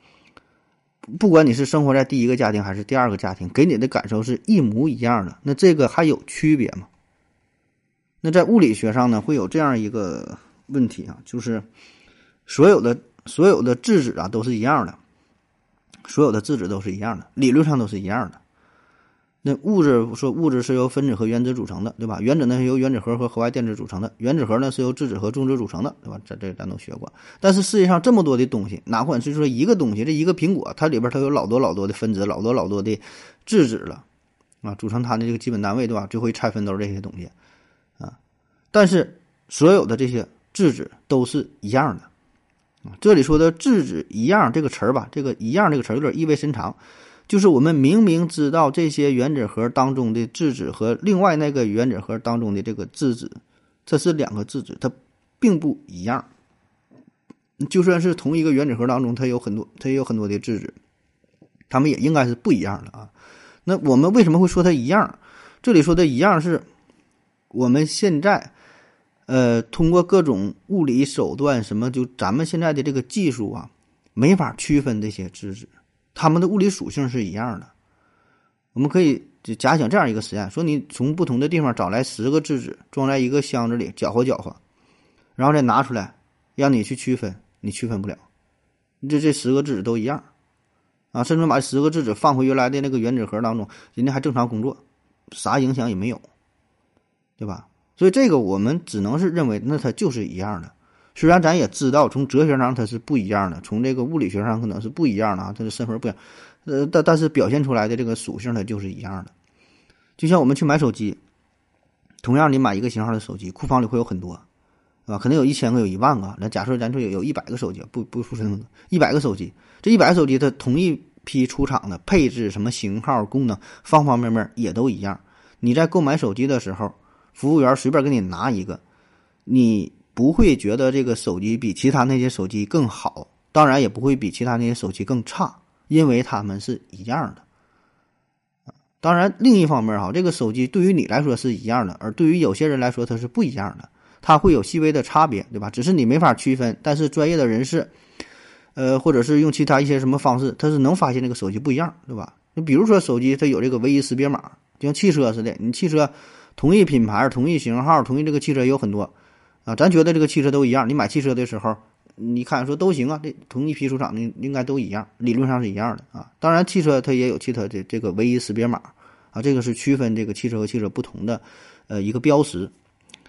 不管你是生活在第一个家庭还是第二个家庭，给你的感受是一模一样的，那这个还有区别吗？那在物理学上呢，会有这样一个问题啊，就是。所有的所有的质子啊都是一样的，所有的质子都是一样的，理论上都是一样的。那物质说物质是由分子和原子组成的，对吧？原子呢是由原子核和核外电子组成的，原子核呢是由质子和中子组成的，对吧？这这咱都学过。但是世界上这么多的东西，哪管是说一个东西，这一个苹果，它里边它有老多老多的分子，老多老多的质子了，啊，组成它的这个基本单位，对吧？最后一拆分都是这些东西，啊，但是所有的这些质子都是一样的。这里说的“质子一样”这个词儿吧，这个“一样”这个词儿有点意味深长，就是我们明明知道这些原子核当中的质子和另外那个原子核当中的这个质子，这是两个质子，它并不一样。就算是同一个原子核当中，它有很多，它也有很多的质子，它们也应该是不一样的啊。那我们为什么会说它一样？这里说的一样是我们现在。呃，通过各种物理手段，什么就咱们现在的这个技术啊，没法区分这些质子，它们的物理属性是一样的。我们可以就假想这样一个实验：说你从不同的地方找来十个质子，装在一个箱子里，搅和搅和，然后再拿出来，让你去区分，你区分不了，这这十个质子都一样啊，甚至把十个质子放回原来的那个原子核当中，人家还正常工作，啥影响也没有，对吧？所以这个我们只能是认为，那它就是一样的。虽然咱也知道，从哲学上它是不一样的，从这个物理学上可能是不一样的啊，它的身份不一样，呃，但但是表现出来的这个属性它就是一样的。就像我们去买手机，同样你买一个型号的手机，库房里会有很多，对吧？可能有一千个，有一万个。那假设咱说有有一百个手机，不不不是那么，一百个手机，这一百个手机它同一批出厂的配置、什么型号、功能，方方面面也都一样。你在购买手机的时候，服务员随便给你拿一个，你。不会觉得这个手机比其他那些手机更好，当然也不会比其他那些手机更差，因为它们是一样的。当然，另一方面哈，这个手机对于你来说是一样的，而对于有些人来说它是不一样的，它会有细微的差别，对吧？只是你没法区分，但是专业的人士，呃，或者是用其他一些什么方式，他是能发现这个手机不一样，对吧？你比如说手机它有这个唯一识别码，就像汽车似的，你汽车同一品牌、同一型号、同一这个汽车有很多。啊，咱觉得这个汽车都一样。你买汽车的时候，你看说都行啊，这同一批出厂的应该都一样，理论上是一样的啊。当然，汽车它也有汽车的这个唯一识别码啊，这个是区分这个汽车和汽车不同的呃一个标识。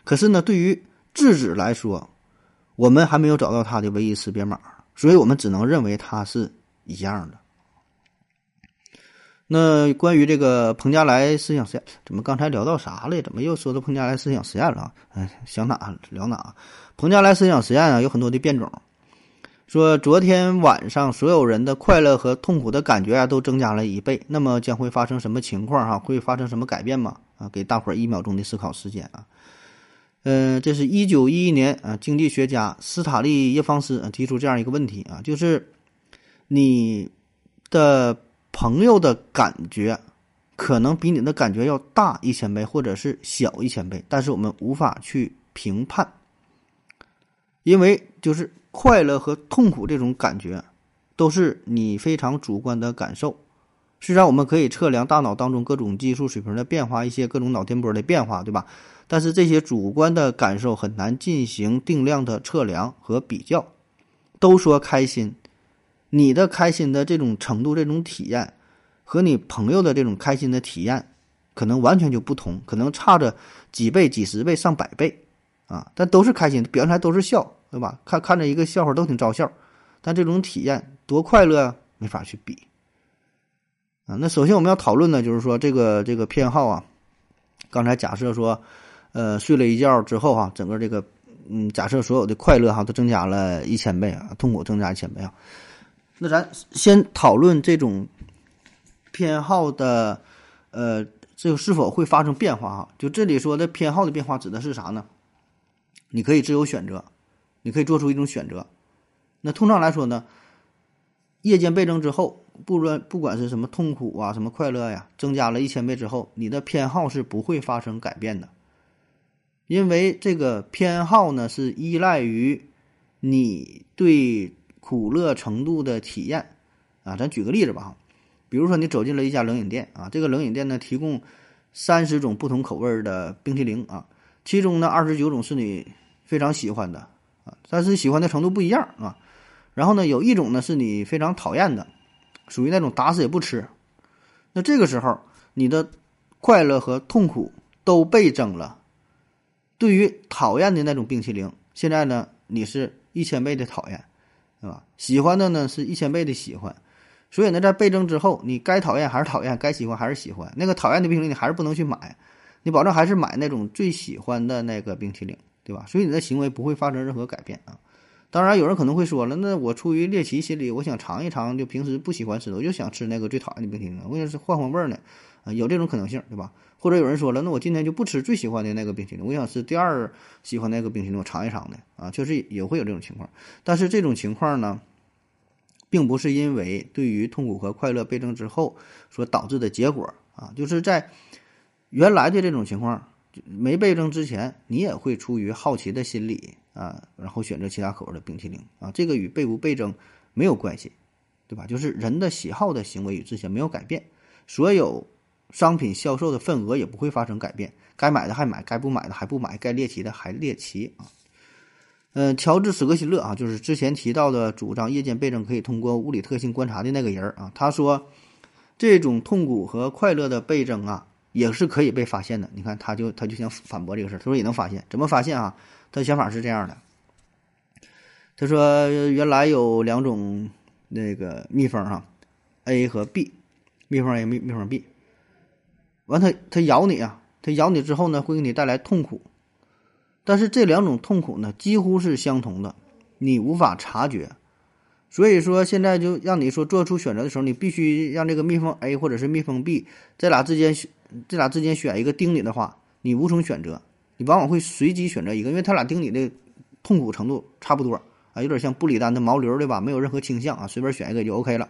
可是呢，对于质子来说，我们还没有找到它的唯一识别码，所以我们只能认为它是一样的。那关于这个彭加莱思想实验，怎么刚才聊到啥了？怎么又说到彭加莱思想实验了？哎，想哪聊哪。彭加莱思想实验啊，有很多的变种。说昨天晚上所有人的快乐和痛苦的感觉啊，都增加了一倍。那么将会发生什么情况？哈，会发生什么改变吗？啊，给大伙儿一秒钟的思考时间啊。嗯，这是一九一一年啊，经济学家斯塔利叶方斯啊提出这样一个问题啊，就是你的。朋友的感觉可能比你的感觉要大一千倍，或者是小一千倍，但是我们无法去评判，因为就是快乐和痛苦这种感觉都是你非常主观的感受。虽然我们可以测量大脑当中各种激素水平的变化，一些各种脑电波的变化，对吧？但是这些主观的感受很难进行定量的测量和比较。都说开心。你的开心的这种程度、这种体验，和你朋友的这种开心的体验，可能完全就不同，可能差着几倍、几十倍、上百倍，啊！但都是开心，表现出来都是笑，对吧？看看着一个笑话都挺招笑，但这种体验多快乐，没法去比，啊！那首先我们要讨论的，就是说这个这个偏好啊，刚才假设说，呃，睡了一觉之后哈，整个这个，嗯，假设所有的快乐哈都增加了一千倍啊，痛苦增加一千倍啊。那咱先讨论这种偏好的，呃，这个是否会发生变化哈？就这里说的偏好的变化指的是啥呢？你可以自由选择，你可以做出一种选择。那通常来说呢，夜间倍增之后，不论不管是什么痛苦啊，什么快乐呀，增加了一千倍之后，你的偏好是不会发生改变的，因为这个偏好呢是依赖于你对。苦乐程度的体验，啊，咱举个例子吧，比如说你走进了一家冷饮店啊，这个冷饮店呢提供三十种不同口味的冰淇淋啊，其中呢二十九种是你非常喜欢的啊，但是喜欢的程度不一样啊，然后呢有一种呢是你非常讨厌的，属于那种打死也不吃，那这个时候你的快乐和痛苦都倍增了，对于讨厌的那种冰淇淋，现在呢你是一千倍的讨厌。对吧？喜欢的呢是一千倍的喜欢，所以呢，在倍增之后，你该讨厌还是讨厌，该喜欢还是喜欢。那个讨厌的冰淇淋你还是不能去买，你保证还是买那种最喜欢的那个冰淇淋，对吧？所以你的行为不会发生任何改变啊。当然，有人可能会说了，那我出于猎奇心理，我想尝一尝，就平时不喜欢吃的，我就想吃那个最讨厌的冰淇淋，我也是换换味儿呢，啊，有这种可能性，对吧？或者有人说了，那我今天就不吃最喜欢的那个冰淇淋，我想吃第二喜欢那个冰淇淋，我尝一尝的啊，确实也会有这种情况。但是这种情况呢，并不是因为对于痛苦和快乐倍增之后所导致的结果啊，就是在原来的这种情况没倍增之前，你也会出于好奇的心理啊，然后选择其他口味的冰淇淋啊，这个与倍不倍增没有关系，对吧？就是人的喜好的行为与之前没有改变，所有。商品销售的份额也不会发生改变，该买的还买，该不买的还不买，该猎奇的还猎奇啊。呃，乔治·史格希勒啊，就是之前提到的主张夜间倍增可以通过物理特性观察的那个人啊，他说，这种痛苦和快乐的倍增啊，也是可以被发现的。你看，他就他就想反驳这个事儿，他说也能发现，怎么发现啊？他的想法是这样的，他说原来有两种那个蜜蜂哈，A 和 B，蜜蜂 A 蜜蜜蜂 B，完它它咬你啊，它咬你之后呢，会给你带来痛苦。但是这两种痛苦呢，几乎是相同的，你无法察觉。所以说，现在就让你说做出选择的时候，你必须让这个蜜蜂 A 或者是蜜蜂 B 这俩之间选，这俩之间选一个叮你的话，你无从选择，你往往会随机选择一个，因为它俩叮你的痛苦程度差不多啊，有点像布里丹的毛驴对吧？没有任何倾向啊，随便选一个就 OK 了。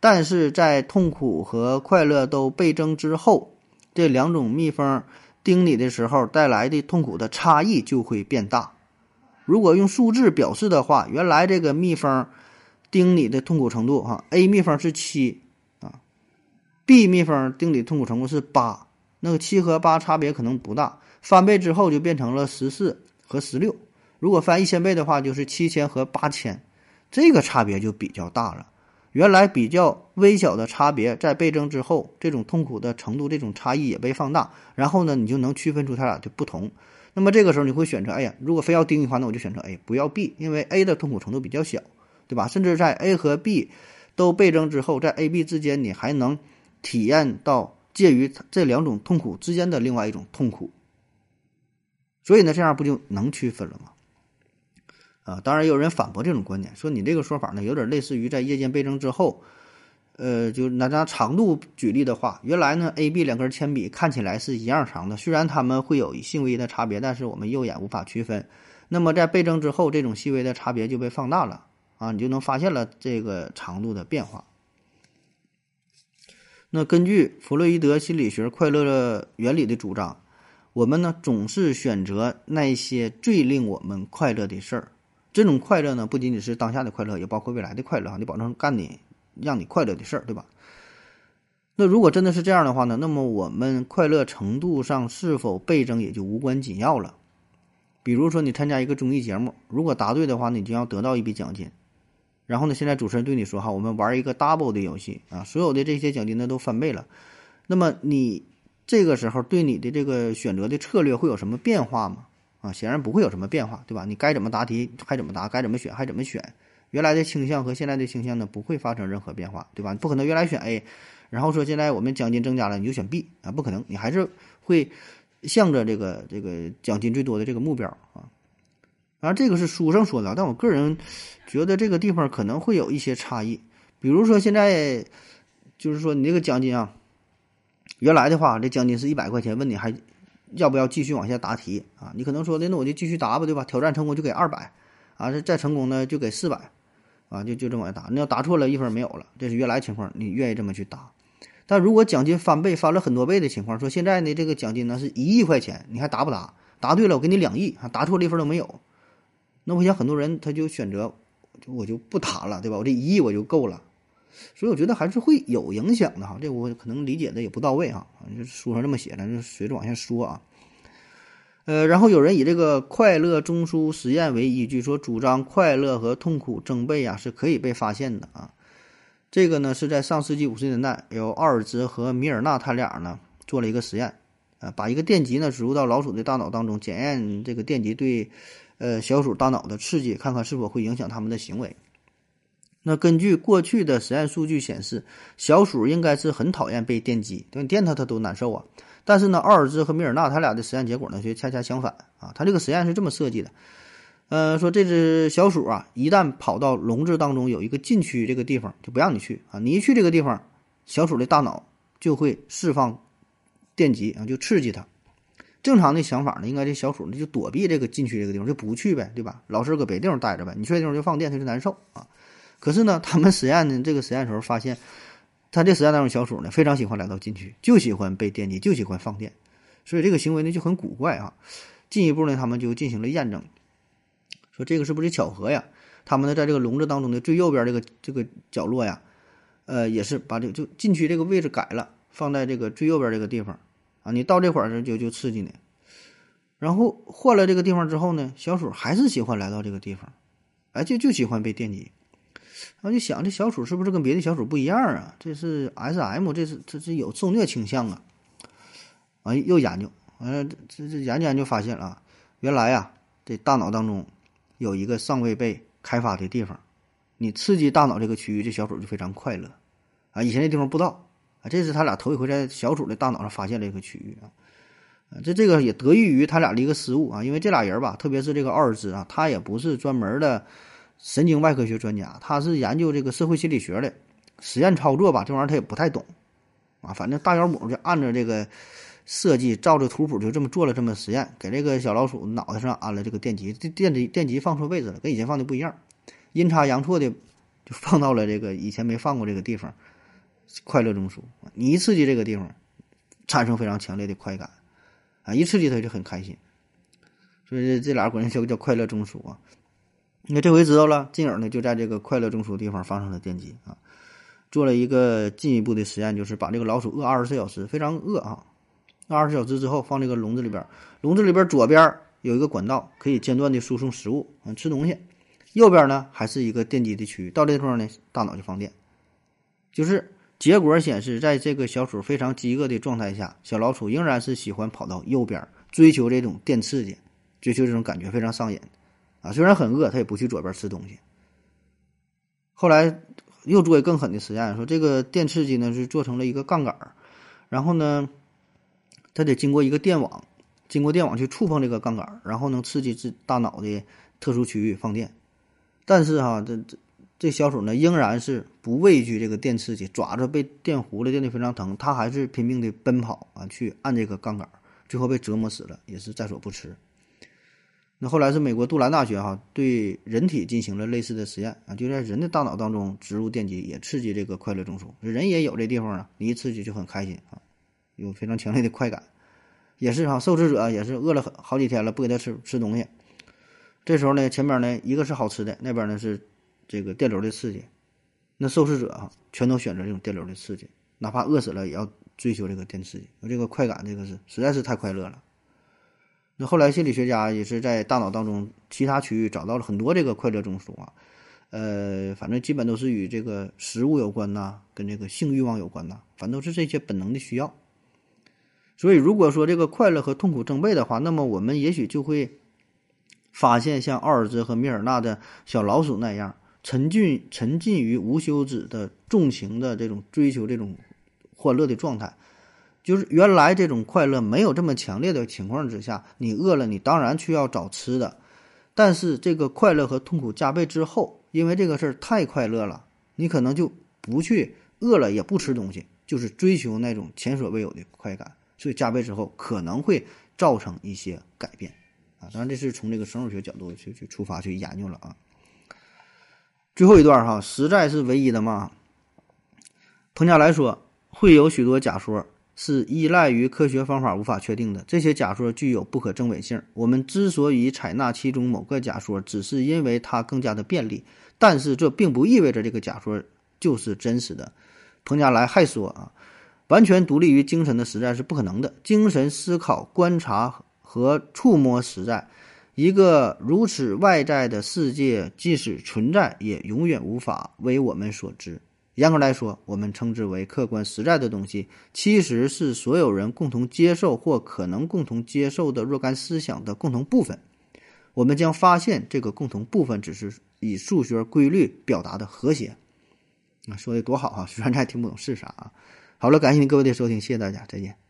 但是在痛苦和快乐都倍增之后，这两种蜜蜂。叮你的时候带来的痛苦的差异就会变大。如果用数字表示的话，原来这个蜜蜂叮你的痛苦程度，哈，A 蜜蜂是七啊，B 蜜蜂叮你痛苦程度是八，那个七和八差别可能不大，翻倍之后就变成了十四和十六。如果翻一千倍的话，就是七千和八千，这个差别就比较大了。原来比较微小的差别，在倍增之后，这种痛苦的程度，这种差异也被放大。然后呢，你就能区分出它俩的不同。那么这个时候，你会选择，哎呀，如果非要盯的话，那我就选择 A，不要 B，因为 A 的痛苦程度比较小，对吧？甚至在 A 和 B 都倍增之后，在 A、B 之间，你还能体验到介于这两种痛苦之间的另外一种痛苦。所以呢，这样不就能区分了吗？啊，当然也有人反驳这种观点，说你这个说法呢，有点类似于在夜间倍增之后，呃，就拿拿长度举例的话，原来呢，A、B 两根铅笔看起来是一样长的，虽然它们会有细微的差别，但是我们肉眼无法区分。那么在倍增之后，这种细微的差别就被放大了啊，你就能发现了这个长度的变化。那根据弗洛伊德心理学快乐原理的主张，我们呢总是选择那些最令我们快乐的事儿。这种快乐呢，不仅仅是当下的快乐，也包括未来的快乐啊！你保证干你让你快乐的事儿，对吧？那如果真的是这样的话呢，那么我们快乐程度上是否倍增也就无关紧要了。比如说你参加一个综艺节目，如果答对的话，你就要得到一笔奖金。然后呢，现在主持人对你说：“哈，我们玩一个 double 的游戏啊，所有的这些奖金呢都翻倍了。”那么你这个时候对你的这个选择的策略会有什么变化吗？啊，显然不会有什么变化，对吧？你该怎么答题还怎么答，该怎么选还怎么选，原来的倾向和现在的倾向呢不会发生任何变化，对吧？不可能原来选 A，然后说现在我们奖金增加了你就选 B 啊，不可能，你还是会向着这个这个奖金最多的这个目标啊。然后这个是书上说的，但我个人觉得这个地方可能会有一些差异，比如说现在就是说你这个奖金啊，原来的话这奖金是一百块钱，问你还。要不要继续往下答题啊？你可能说的，那我就继续答吧，对吧？挑战成功就给二百，啊，这再成功呢就给四百，啊，就就这么答。你要答错了，一分没有了，这是原来情况，你愿意这么去答。但如果奖金翻倍，翻了很多倍的情况，说现在呢这个奖金呢是一亿块钱，你还答不答？答对了我给你两亿，啊，答错了一分都没有。那我想很多人他就选择，我就不答了，对吧？我这一亿我就够了。所以我觉得还是会有影响的哈，这我可能理解的也不到位哈，就书上这么写的，就随着往下说啊。呃，然后有人以这个快乐中枢实验为依据，说主张快乐和痛苦增倍啊是可以被发现的啊。这个呢是在上世纪五十年代，由奥尔兹和米尔纳他俩呢做了一个实验，呃，把一个电极呢植入到老鼠的大脑当中，检验这个电极对呃小鼠大脑的刺激，看看是否会影响它们的行为。那根据过去的实验数据显示，小鼠应该是很讨厌被电击，对你电它它都难受啊。但是呢，奥尔兹和米尔纳他俩的实验结果呢却恰恰相反啊。他这个实验是这么设计的，呃，说这只小鼠啊，一旦跑到笼子当中有一个禁区这个地方，就不让你去啊。你一去这个地方，小鼠的大脑就会释放电极啊，就刺激它。正常的想法呢，应该这小鼠呢就躲避这个禁区这个地方，就不去呗，对吧？老是搁别地方待着呗。你去那地方就放电，它就难受啊。可是呢，他们实验的这个实验时候发现，他这实验当中小鼠呢非常喜欢来到禁区，就喜欢被电击，就喜欢放电，所以这个行为呢就很古怪啊。进一步呢，他们就进行了验证，说这个是不是巧合呀？他们呢在这个笼子当中的最右边这个这个角落呀，呃，也是把这就禁区这个位置改了，放在这个最右边这个地方啊。你到这块儿就就刺激你。然后换了这个地方之后呢，小鼠还是喜欢来到这个地方，哎，就就喜欢被电击。然后就想，这小鼠是不是跟别的小鼠不一样啊？这是 S M，这是这是有受虐倾向啊！啊，又研究，完了，这这研究研究发现啊，原来呀，这大脑当中有一个尚未被开发的地方，你刺激大脑这个区域，这小鼠就非常快乐啊！以前这地方不知道啊，这是他俩头一回在小鼠的大脑上发现了一个区域啊！啊，这这个也得益于他俩的一个失误啊，因为这俩人吧，特别是这个奥尔兹啊，他也不是专门的。神经外科学专家，他是研究这个社会心理学的，实验操作吧，这玩意儿他也不太懂，啊，反正大妖母就按照这个设计，照着图谱就这么做了这么实验，给这个小老鼠脑袋上安了这个电极，这电极电极放错位置了，跟以前放的不一样，阴差阳错的就放到了这个以前没放过这个地方，快乐中枢，你一刺激这个地方，产生非常强烈的快感，啊，一刺激它就很开心，所以这俩管叫叫快乐中枢啊。那这回知道了，进而呢就在这个快乐中枢地方发生了电击啊，做了一个进一步的实验，就是把这个老鼠饿二十四小时，非常饿啊，饿二十四小时之后放这个笼子里边，笼子里边左边有一个管道可以间断的输送食物啊吃东西，右边呢还是一个电击的区域，到这地方呢大脑就放电，就是结果显示，在这个小鼠非常饥饿的状态下，小老鼠仍然是喜欢跑到右边追求这种电刺激，追求这种感觉非常上瘾。啊，虽然很饿，他也不去左边吃东西。后来又做一更狠的实验，说这个电刺激呢是做成了一个杠杆儿然后呢，它得经过一个电网，经过电网去触碰这个杠杆儿然后能刺激自大脑的特殊区域放电。但是哈，这这这小鼠呢仍然是不畏惧这个电刺激，爪子被电糊了，电的非常疼，它还是拼命的奔跑啊，去按这个杠杆儿最后被折磨死了，也是在所不辞。那后来是美国杜兰大学哈对人体进行了类似的实验啊，就在人的大脑当中植入电极，也刺激这个快乐中枢，人也有这地方啊，你一刺激就很开心啊，有非常强烈的快感，也是哈，受试者也是饿了好几天了，不给他吃吃东西，这时候呢，前边呢一个是好吃的，那边呢是这个电流的刺激，那受试者啊全都选择这种电流的刺激，哪怕饿死了也要追求这个电刺激，这个快感这个是实在是太快乐了。那后来，心理学家也是在大脑当中其他区域找到了很多这个快乐中枢啊，呃，反正基本都是与这个食物有关呐，跟这个性欲望有关呐，反正都是这些本能的需要。所以，如果说这个快乐和痛苦正背的话，那么我们也许就会发现像奥尔兹和米尔纳的小老鼠那样，沉浸沉浸于无休止的纵情的这种追求这种欢乐的状态。就是原来这种快乐没有这么强烈的情况之下，你饿了，你当然去要找吃的。但是这个快乐和痛苦加倍之后，因为这个事儿太快乐了，你可能就不去饿了也不吃东西，就是追求那种前所未有的快感。所以加倍之后可能会造成一些改变啊。当然这是从这个生物学角度去去出发去研究了啊。最后一段哈，实在是唯一的嘛。彭加来说，会有许多假说。是依赖于科学方法无法确定的，这些假说具有不可证伪性。我们之所以采纳其中某个假说，只是因为它更加的便利，但是这并不意味着这个假说就是真实的。彭加莱还说啊，完全独立于精神的实在是不可能的。精神思考、观察和触摸实在，一个如此外在的世界，即使存在，也永远无法为我们所知。严格来说，我们称之为客观实在的东西，其实是所有人共同接受或可能共同接受的若干思想的共同部分。我们将发现，这个共同部分只是以数学规律表达的和谐。啊，说的多好啊！虽然还听不懂是啥啊。好了，感谢您各位的收听，谢谢大家，再见。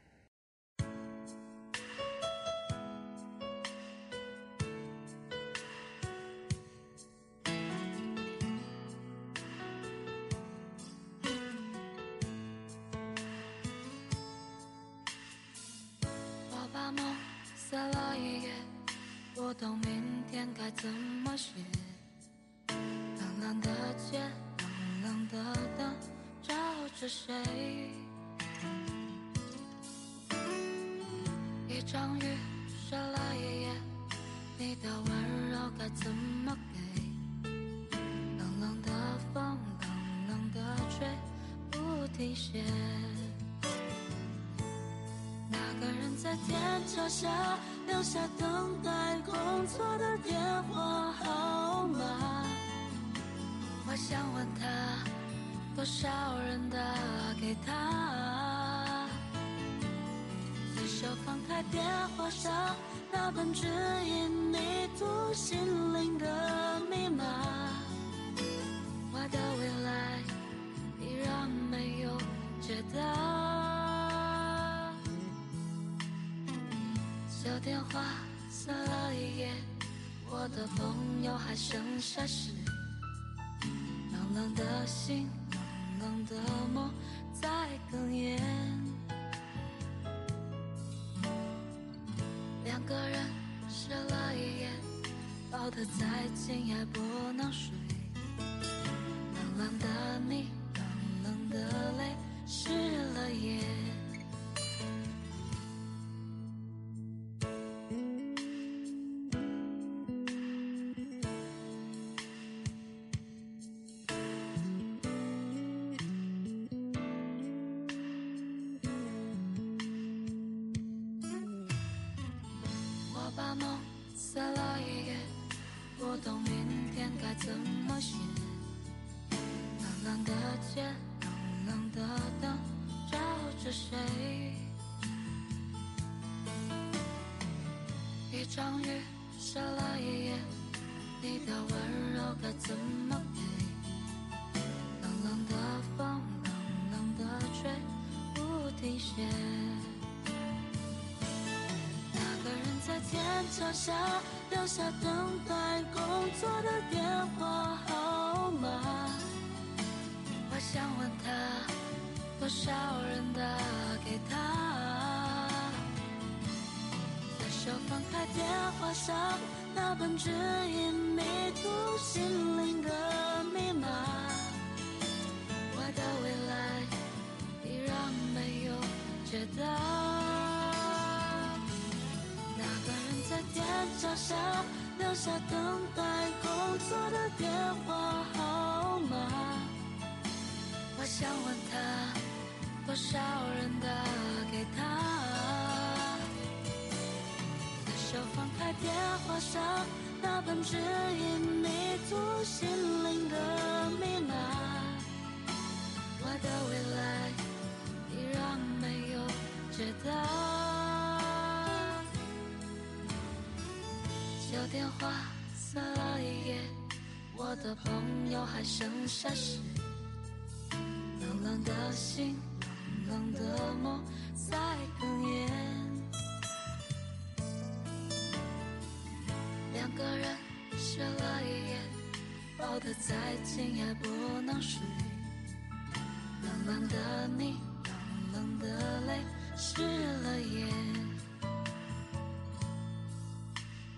那个人。在天桥下留下等待工作的电话号码。我想问他，多少人打给他？随手放开电话上那本指引迷途心灵的密码，友还剩下是。冷冷的心，冷冷的梦在哽咽。两个人湿了一夜，抱得再紧也不一场雨下了一夜，你的温柔该怎么给？冷冷的风，冷冷的吹，不停歇。那个人在天桥下留下等待工作的电话号码。我想问他，多少人打给他？随手翻开电话上那本指引迷途心灵的密码，我的未来依然没有解答。那个人在天桥下留下等待工作的电话号码。我想问他，多少人打给他？随手翻开电话上那本指引迷途心灵的密码，我的未来依然没有解答。旧电话撕了一页，我的朋友还剩下谁。冷冷的心，冷冷的梦在哽咽。两个人，湿了一夜，抱得再紧也不能睡。冷冷的你，冷冷的泪，湿了夜。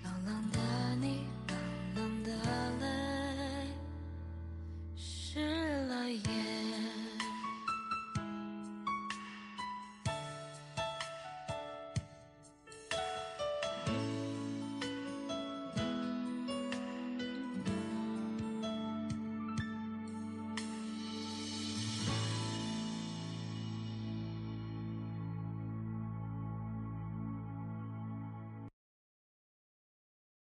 冷冷的你，冷冷的泪，湿了夜。